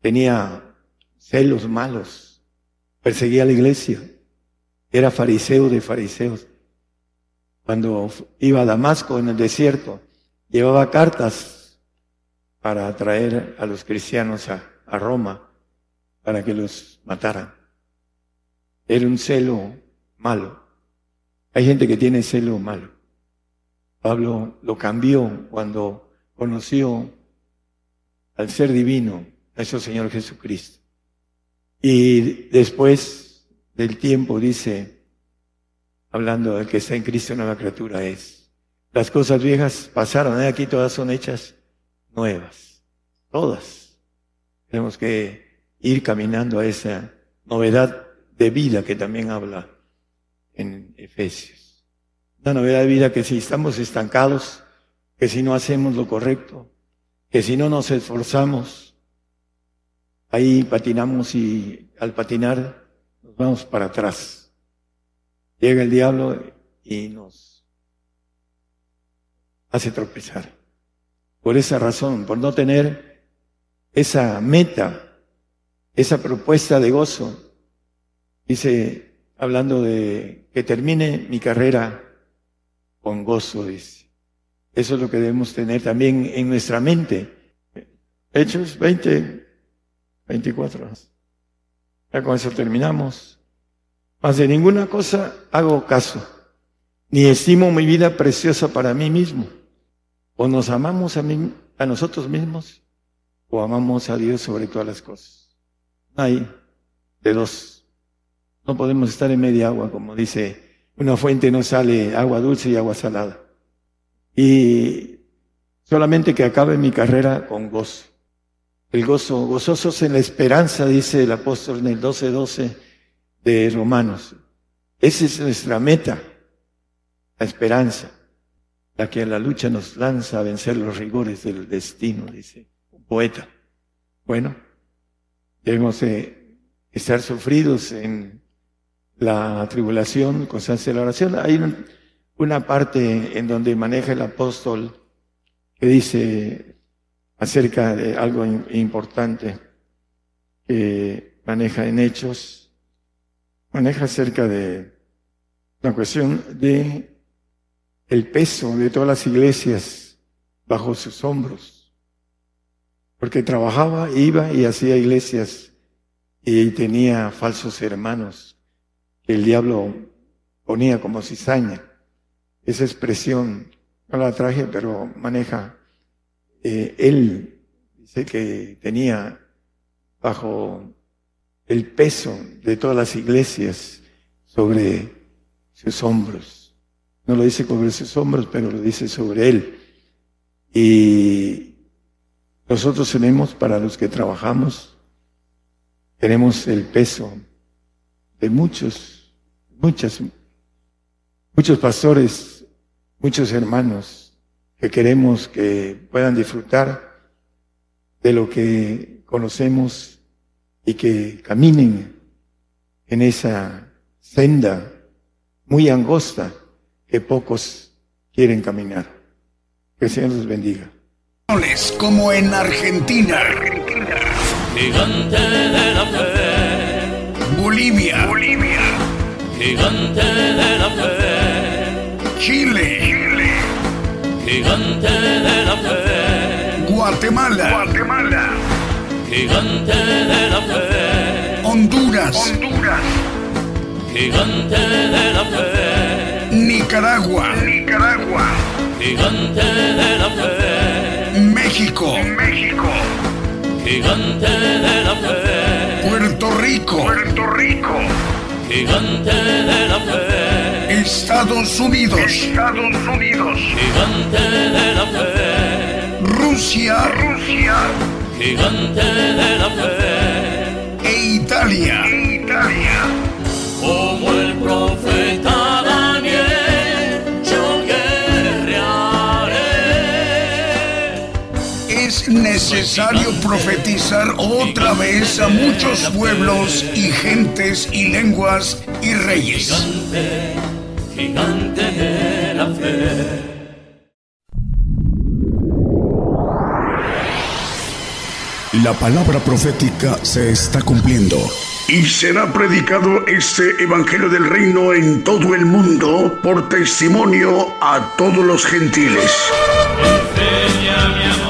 Tenía celos malos. Perseguía a la iglesia. Era fariseo de fariseos. Cuando iba a Damasco en el desierto, llevaba cartas para atraer a los cristianos a, Roma para que los mataran. Era un celo malo. Hay gente que tiene celo malo. Pablo lo cambió cuando conoció al ser divino, a ese Señor Jesucristo. Y después del tiempo dice, hablando del que está en Cristo, nueva criatura es. Las cosas viejas pasaron, ¿eh? aquí todas son hechas nuevas, todas. Tenemos que ir caminando a esa novedad de vida que también habla en Efesios. Una novedad de vida que si estamos estancados, que si no hacemos lo correcto, que si no nos esforzamos, ahí patinamos y al patinar nos vamos para atrás. Llega el diablo y nos hace tropezar. Por esa razón, por no tener esa meta, esa propuesta de gozo, dice, hablando de que termine mi carrera con gozo, dice. Eso es lo que debemos tener también en nuestra mente. Hechos 20, 24. Ya con eso terminamos. Más de ninguna cosa hago caso, ni estimo mi vida preciosa para mí mismo o nos amamos a, mí, a nosotros mismos o amamos a Dios sobre todas las cosas. Hay de dos. No podemos estar en media agua, como dice, una fuente no sale agua dulce y agua salada. Y solamente que acabe mi carrera con gozo. El gozo, gozosos en la esperanza, dice el apóstol en el 12:12 de Romanos. Esa es nuestra meta, la esperanza la que a la lucha nos lanza a vencer los rigores del destino, dice un poeta. Bueno, debemos estar sufridos en la tribulación, constancia de la oración. Hay una parte en donde maneja el apóstol que dice acerca de algo importante que maneja en hechos, maneja acerca de la cuestión de el peso de todas las iglesias bajo sus hombros. Porque trabajaba, iba y hacía iglesias y tenía falsos hermanos el diablo ponía como cizaña. Esa expresión no la traje, pero maneja. Eh, él dice que tenía bajo el peso de todas las iglesias sobre sus hombros. No lo dice sobre sus hombros, pero lo dice sobre él. Y nosotros tenemos, para los que trabajamos, tenemos el peso de muchos, muchas, muchos pastores, muchos hermanos que queremos que puedan disfrutar de lo que conocemos y que caminen en esa senda muy angosta que pocos quieren caminar. Que el Señor los bendiga. Como en Argentina. Gigante de la fe. Bolivia. Bolivia. Gigante de la fe. Chile. Chile. Gigante de la fe. Guatemala. Guatemala. Gigante de la fe. Honduras. Honduras. Gigante de la fe. Nicaragua. Nicaragua. Gigante de la fe. México. México. Gigante de la fe. Puerto Rico. Puerto Rico. Gigante de la fe. Estados Unidos. Estados Unidos. Gigante de la fe. Rusia. Rusia. Gigante de la fe. E Italia. Italia. Como el profeta necesario profetizar otra vez a muchos pueblos y gentes y lenguas y reyes. Gigante, gigante de la fe. La palabra profética se está cumpliendo. Y será predicado este Evangelio del Reino en todo el mundo por testimonio a todos los gentiles. Enséñame a morir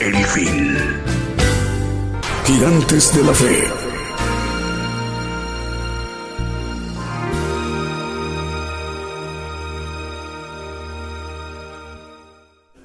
el fin. Gigantes de la fe.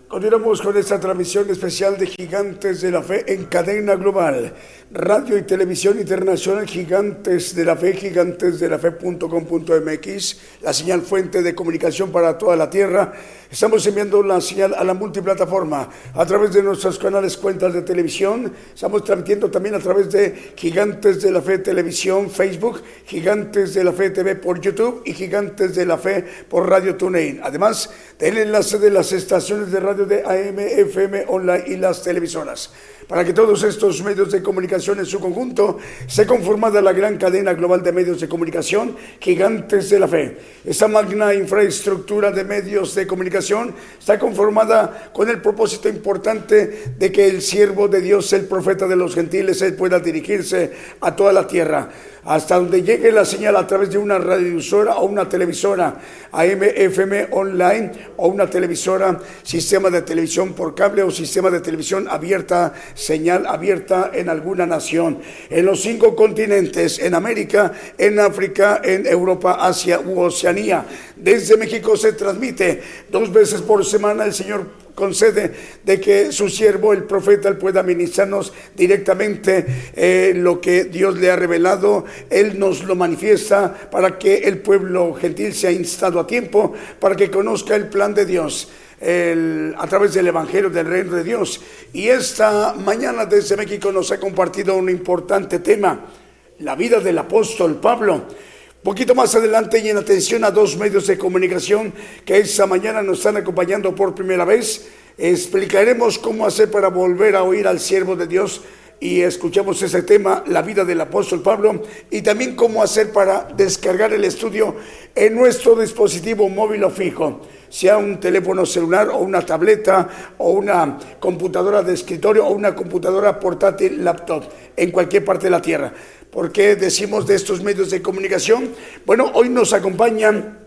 Continuamos con esta transmisión especial de Gigantes de la Fe en cadena global. Radio y televisión internacional Gigantes de la Fe, gigantesdelafe.com.mx, la señal fuente de comunicación para toda la tierra. Estamos enviando la señal a la multiplataforma a través de nuestros canales cuentas de televisión. Estamos transmitiendo también a través de Gigantes de la Fe Televisión, Facebook, Gigantes de la Fe TV por YouTube y Gigantes de la Fe por Radio TuneIn. Además del enlace de las estaciones de radio de AM, FM, online y las televisoras. Para que todos estos medios de comunicación en su conjunto se conformada la gran cadena global de medios de comunicación, gigantes de la fe. Esta magna infraestructura de medios de comunicación está conformada con el propósito importante de que el siervo de Dios, el profeta de los gentiles, pueda dirigirse a toda la tierra hasta donde llegue la señal a través de una radiodifusora o una televisora AM, FM online o una televisora, sistema de televisión por cable o sistema de televisión abierta, señal abierta en alguna nación, en los cinco continentes, en América, en África, en Europa, Asia u Oceanía. Desde México se transmite dos veces por semana. El Señor concede de que su siervo, el profeta, pueda ministrarnos directamente eh, lo que Dios le ha revelado. Él nos lo manifiesta para que el pueblo gentil sea instado a tiempo, para que conozca el plan de Dios. A través del Evangelio del Reino de Dios. Y esta mañana desde México nos ha compartido un importante tema, la vida del apóstol Pablo. Poquito más adelante y en atención a dos medios de comunicación que esta mañana nos están acompañando por primera vez, explicaremos cómo hacer para volver a oír al siervo de Dios y escuchamos ese tema, la vida del apóstol Pablo, y también cómo hacer para descargar el estudio en nuestro dispositivo móvil o fijo, sea un teléfono celular o una tableta o una computadora de escritorio o una computadora portátil laptop en cualquier parte de la tierra. ¿Por qué decimos de estos medios de comunicación? Bueno, hoy nos acompañan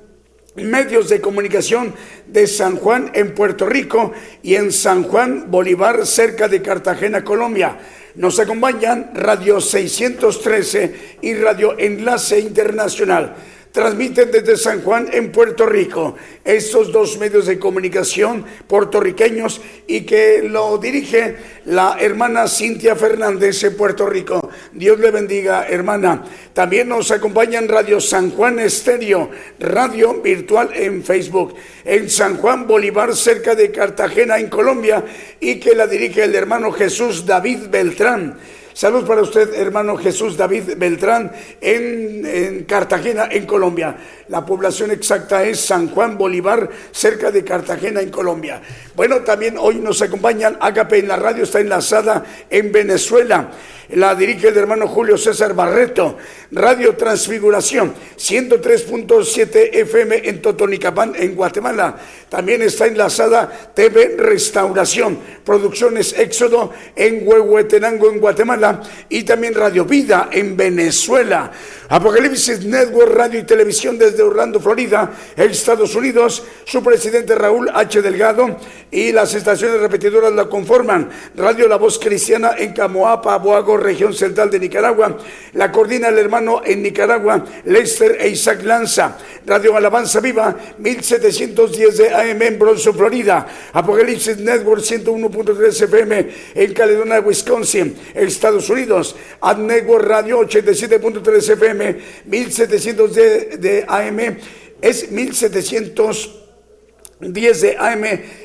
medios de comunicación de San Juan en Puerto Rico y en San Juan Bolívar cerca de Cartagena, Colombia. Nos acompañan Radio 613 y Radio Enlace Internacional transmiten desde San Juan en Puerto Rico. Estos dos medios de comunicación puertorriqueños y que lo dirige la hermana Cintia Fernández en Puerto Rico. Dios le bendiga, hermana. También nos acompañan Radio San Juan Estéreo, radio virtual en Facebook, en San Juan Bolívar, cerca de Cartagena, en Colombia, y que la dirige el hermano Jesús David Beltrán. Salud para usted, hermano Jesús David Beltrán, en, Cartagena, en Colombia. La población exacta es San Juan Bolívar, cerca de Cartagena, en Colombia. Bueno, también hoy nos acompañan Agape en la radio, está enlazada en Venezuela la dirige el hermano Julio César Barreto, Radio Transfiguración, 103.7 FM en Totonicapán, en Guatemala. También está enlazada TV Restauración, Producciones Éxodo en Huehuetenango, en Guatemala, y también Radio Vida en Venezuela. Apocalipsis Network Radio y Televisión desde Orlando, Florida, Estados Unidos. Su presidente Raúl H. Delgado y las estaciones repetidoras la conforman. Radio La Voz Cristiana en Camoapa, Boago, región central de Nicaragua. La coordina el hermano en Nicaragua, Lester e Isaac Lanza. Radio Alabanza Viva, 1710 de AM en Bronson, Florida. Apocalipsis Network 101.3 FM en Caledonia, Wisconsin, Estados Unidos. Ad Network Radio 87.3 FM 1700 de, de AM, es 1710 de AM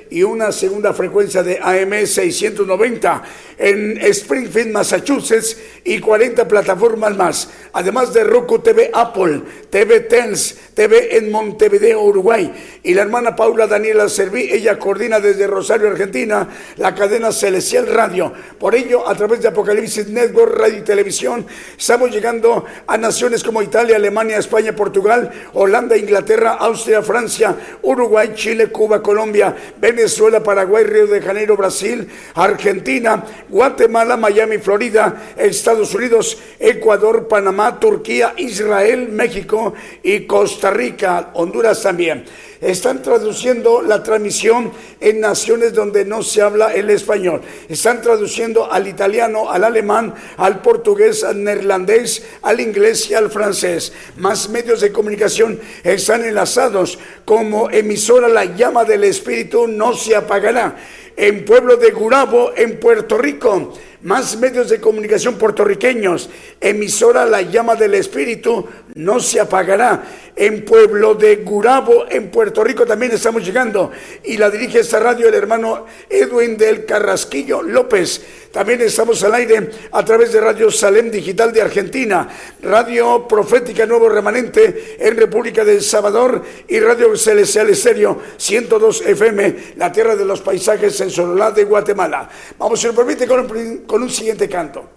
y una segunda frecuencia de AM 690 en Springfield, Massachusetts y 40 plataformas más, además de Roku TV Apple, TV Tens, TV en Montevideo, Uruguay. Y la hermana Paula Daniela Serví, ella coordina desde Rosario, Argentina, la cadena Celestial Radio. Por ello, a través de Apocalipsis Network, Radio y Televisión, estamos llegando a naciones como Italia, Alemania, España, Portugal, Holanda, Inglaterra, Austria, Francia, Uruguay, Chile, Cuba, Colombia, Venezuela, Paraguay, Río de Janeiro, Brasil, Argentina, Guatemala, Miami, Florida, Estados Unidos, Ecuador, Panamá, Turquía, Israel, México y Costa Rica, Honduras también. Están traduciendo la transmisión en naciones donde no se habla el español. Están traduciendo al italiano, al alemán, al portugués, al neerlandés, al inglés y al francés. Más medios de comunicación están enlazados como emisora La llama del Espíritu no se apagará. En pueblo de Gurabo, en Puerto Rico más medios de comunicación puertorriqueños, emisora La Llama del Espíritu, no se apagará. En Pueblo de Gurabo, en Puerto Rico también estamos llegando. Y la dirige esta radio el hermano Edwin del Carrasquillo López. También estamos al aire a través de Radio Salem Digital de Argentina, Radio Profética Nuevo Remanente en República del Salvador y Radio Celestial Estéreo 102 FM, la tierra de los paisajes en Sololá de Guatemala. Vamos, si lo permite, con, con un siguiente canto.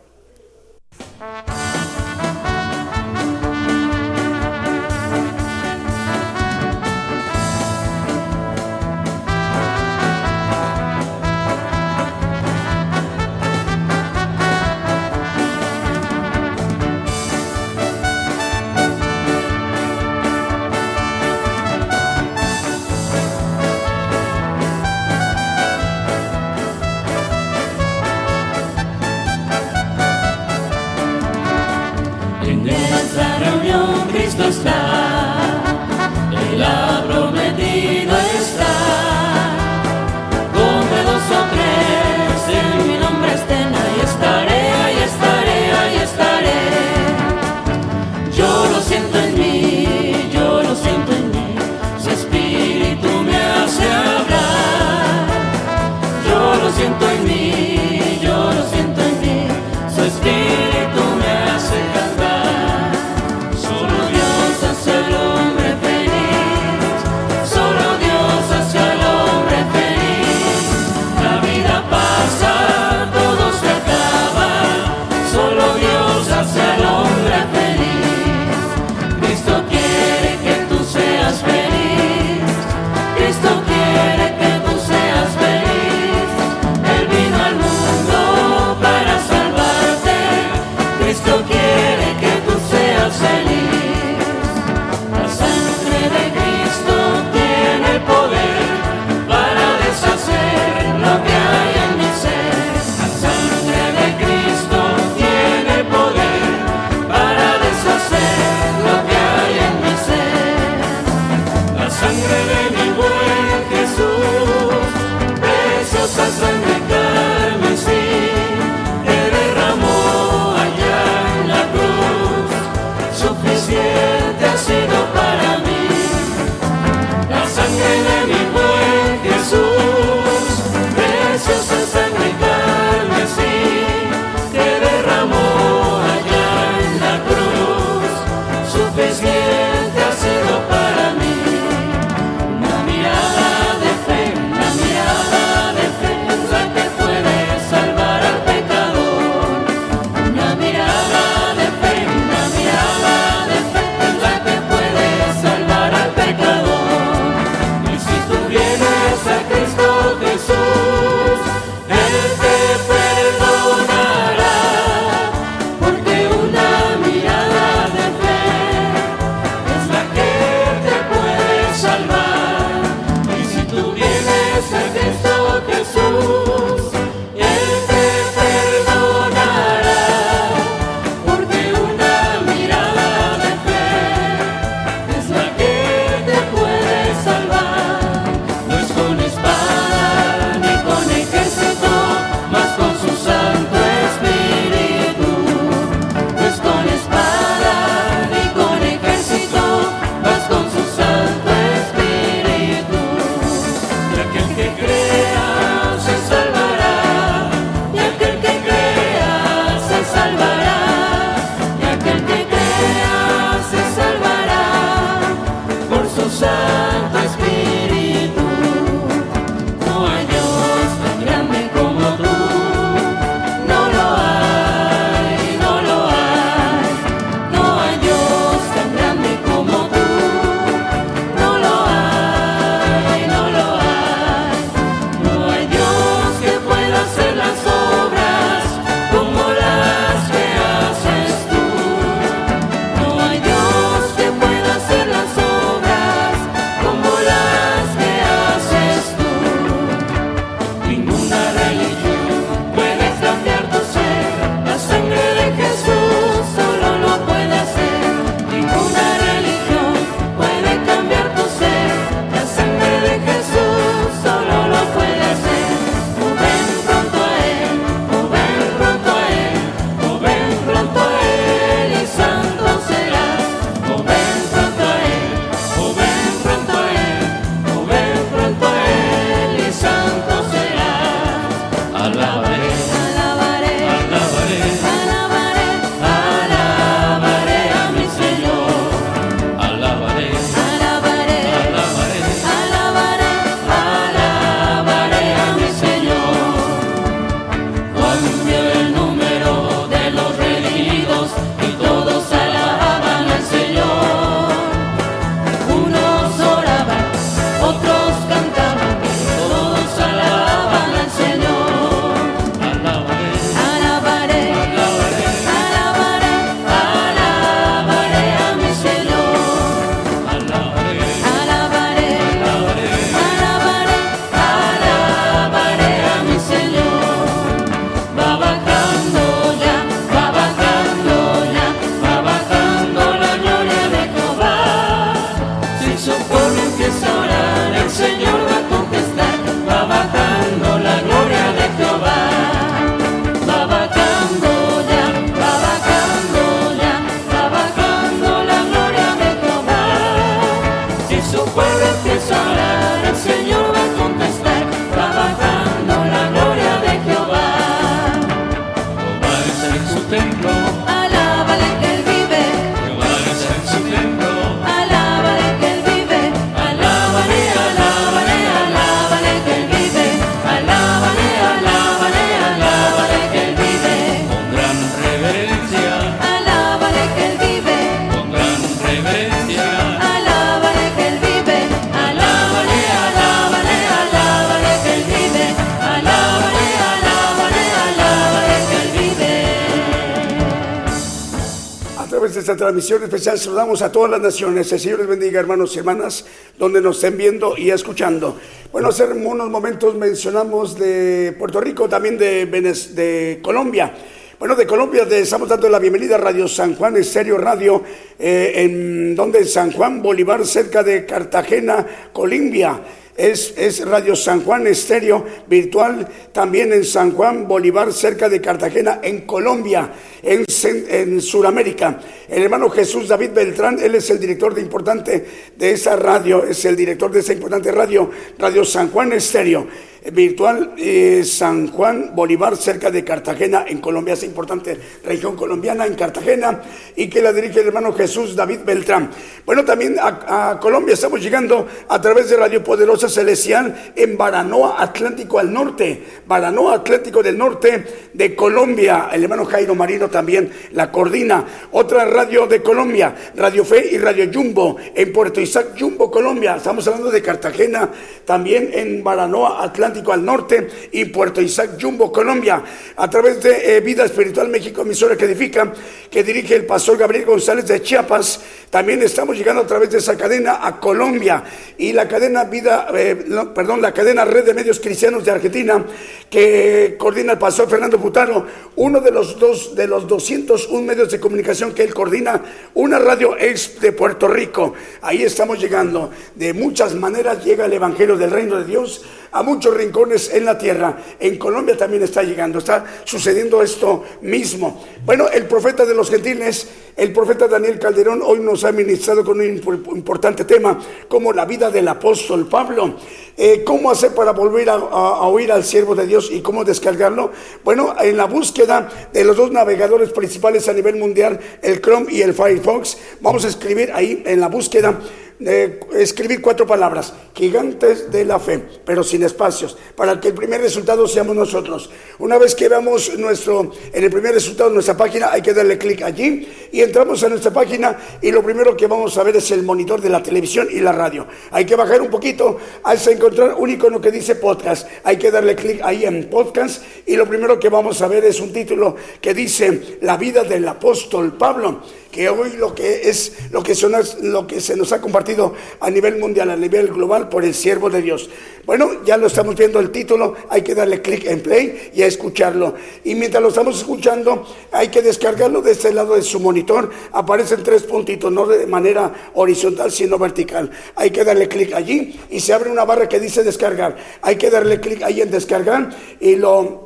Transmisión especial saludamos a todas las naciones. El Señor les bendiga, hermanos y hermanas, donde nos estén viendo y escuchando. Bueno, hace unos momentos mencionamos de Puerto Rico, también de, de Colombia. Bueno, de Colombia estamos dando la bienvenida a Radio San Juan Estéreo Radio, eh, en donde San Juan Bolívar, cerca de Cartagena, Colombia es, Radio San Juan Estéreo Virtual, también en San Juan Bolívar, cerca de Cartagena, en Colombia, en, en Sudamérica. El hermano Jesús David Beltrán, él es el director de importante de esa radio, es el director de esa importante radio, Radio San Juan Estéreo virtual eh, San Juan Bolívar, cerca de Cartagena, en Colombia, es importante región colombiana, en Cartagena, y que la dirige el hermano Jesús David Beltrán. Bueno, también a, Colombia estamos llegando a través de Radio Poderosa Celestial en Baranoa, Atlántico al norte, Baranoa, Atlántico del norte de Colombia. El hermano Jairo Marino también la coordina. Otra radio de Colombia, Radio Fe y Radio Jumbo, en Puerto Isaac, Jumbo, Colombia. Estamos hablando de Cartagena, también en Baranoa, Atlántico al norte y Puerto Isaac Jumbo, Colombia, a través de eh, Vida Espiritual México, emisora que edifica, que dirige el pastor Gabriel González de Chiapas. También estamos llegando a través de esa cadena a Colombia y la cadena Vida, eh, perdón, la cadena Red de Medios Cristianos de Argentina, que coordina el pastor Fernando Putaro, uno de los dos, de los 201 medios de comunicación que él coordina, una radio ex de Puerto Rico. Ahí estamos llegando. De muchas maneras llega el Evangelio del Reino de Dios a muchos rincones en la tierra. En Colombia también está llegando, está sucediendo esto mismo. Bueno, el profeta de los gentiles, el profeta Daniel Calderón, hoy nos ha ministrado con un importante tema como la vida del apóstol Pablo. Eh, ¿Cómo hacer para volver a, oír al siervo de Dios y cómo descargarlo? Bueno, en la búsqueda de los dos navegadores principales a nivel mundial, el Chrome y el Firefox, vamos a escribir ahí en la búsqueda escribir cuatro palabras, gigantes de la fe, pero sin espacios, para que el primer resultado seamos nosotros. Una vez que veamos nuestro, en el primer resultado de nuestra página, hay que darle clic allí y entramos a nuestra página y lo primero que vamos a ver es el monitor de la televisión y la radio. Hay que bajar un poquito hasta encontrar un icono que dice podcast. Hay que darle clic ahí en podcast y lo primero que vamos a ver es un título que dice La vida del apóstol Pablo que hoy lo que es lo que, son, lo que se nos ha compartido a nivel mundial, a nivel global por el siervo de Dios. Bueno, ya lo estamos viendo el título, hay que darle clic en play y a escucharlo. Y mientras lo estamos escuchando, hay que descargarlo de este lado de su monitor. Aparecen tres puntitos, no de manera horizontal, sino vertical. Hay que darle clic allí y se abre una barra que dice descargar. Hay que darle clic ahí en descargar y lo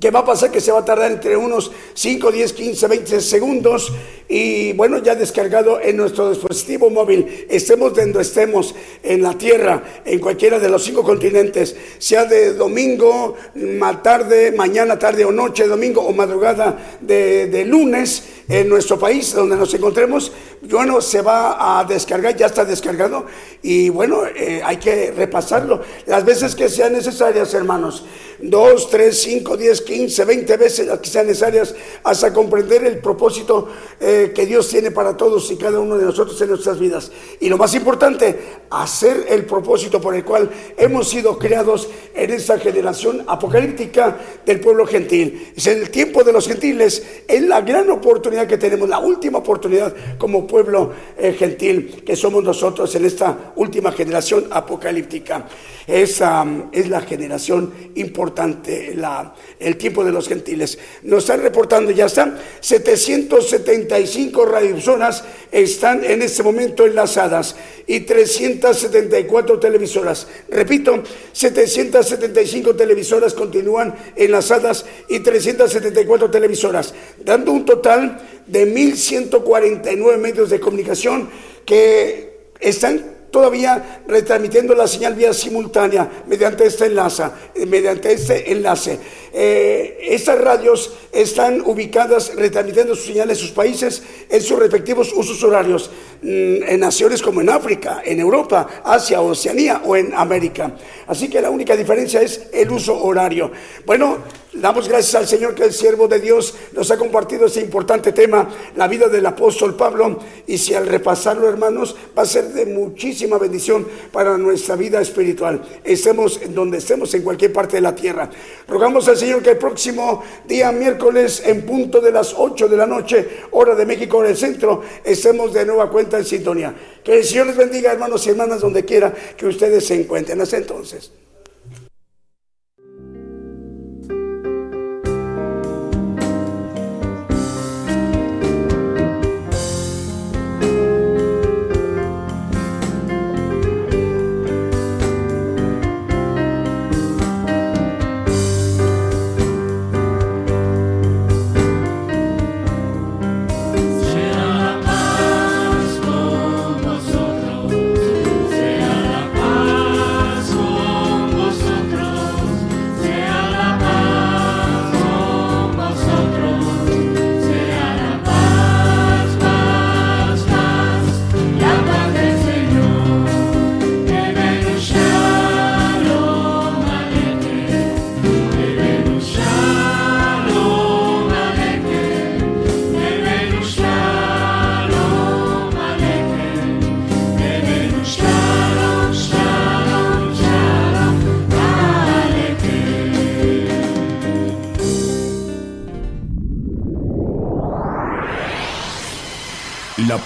que va a pasar que se va a tardar entre unos 5, 10, 15, 20 segundos y bueno, ya descargado en nuestro dispositivo móvil, estemos donde estemos, en la tierra, en cualquiera de los cinco continentes, sea de domingo, tarde, mañana, tarde o noche, domingo o madrugada de, de lunes, en nuestro país donde nos encontremos, bueno, se va a descargar, ya está descargado y bueno, eh, hay que repasarlo las veces que sean necesarias, hermanos. Dos, tres, cinco, diez, quince, veinte veces las que sean necesarias hasta comprender el propósito eh, que Dios tiene para todos y cada uno de nosotros en nuestras vidas. Y lo más importante, hacer el propósito por el cual hemos sido creados en esta generación apocalíptica del pueblo gentil. Es el tiempo de los gentiles, es la gran oportunidad que tenemos, la última oportunidad como pueblo eh, gentil que somos nosotros en esta última generación apocalíptica. Esa es la generación importante, la, el tiempo de los gentiles. Nos están reportando, ya están, 775 radiozonas están en este momento enlazadas y 374 televisoras. Repito, 775 televisoras continúan enlazadas y 374 televisoras, dando un total de 1.149 medios de comunicación que están todavía retransmitiendo la señal vía simultánea mediante este enlace. Mediante este enlace. Eh, estas radios están ubicadas retransmitiendo sus señales en sus países en sus respectivos usos horarios, mm, en naciones como en África, en Europa, Asia, Oceanía o en América. Así que la única diferencia es el uso horario. Bueno, damos gracias al Señor que el siervo de Dios nos ha compartido este importante tema, la vida del apóstol Pablo, y si al repasarlo, hermanos, va a ser de muchísima bendición para nuestra vida espiritual. Estemos donde estemos, en cualquier parte de la tierra. Rogamos al Señor que el próximo día miércoles en punto de las 8 de la noche, hora de México, hora del centro, estemos de nueva cuenta en sintonía. Que el Señor les bendiga, hermanos y hermanas, donde quiera que ustedes se encuentren. Hasta entonces.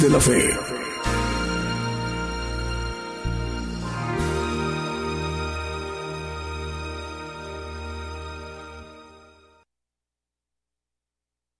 De la Fe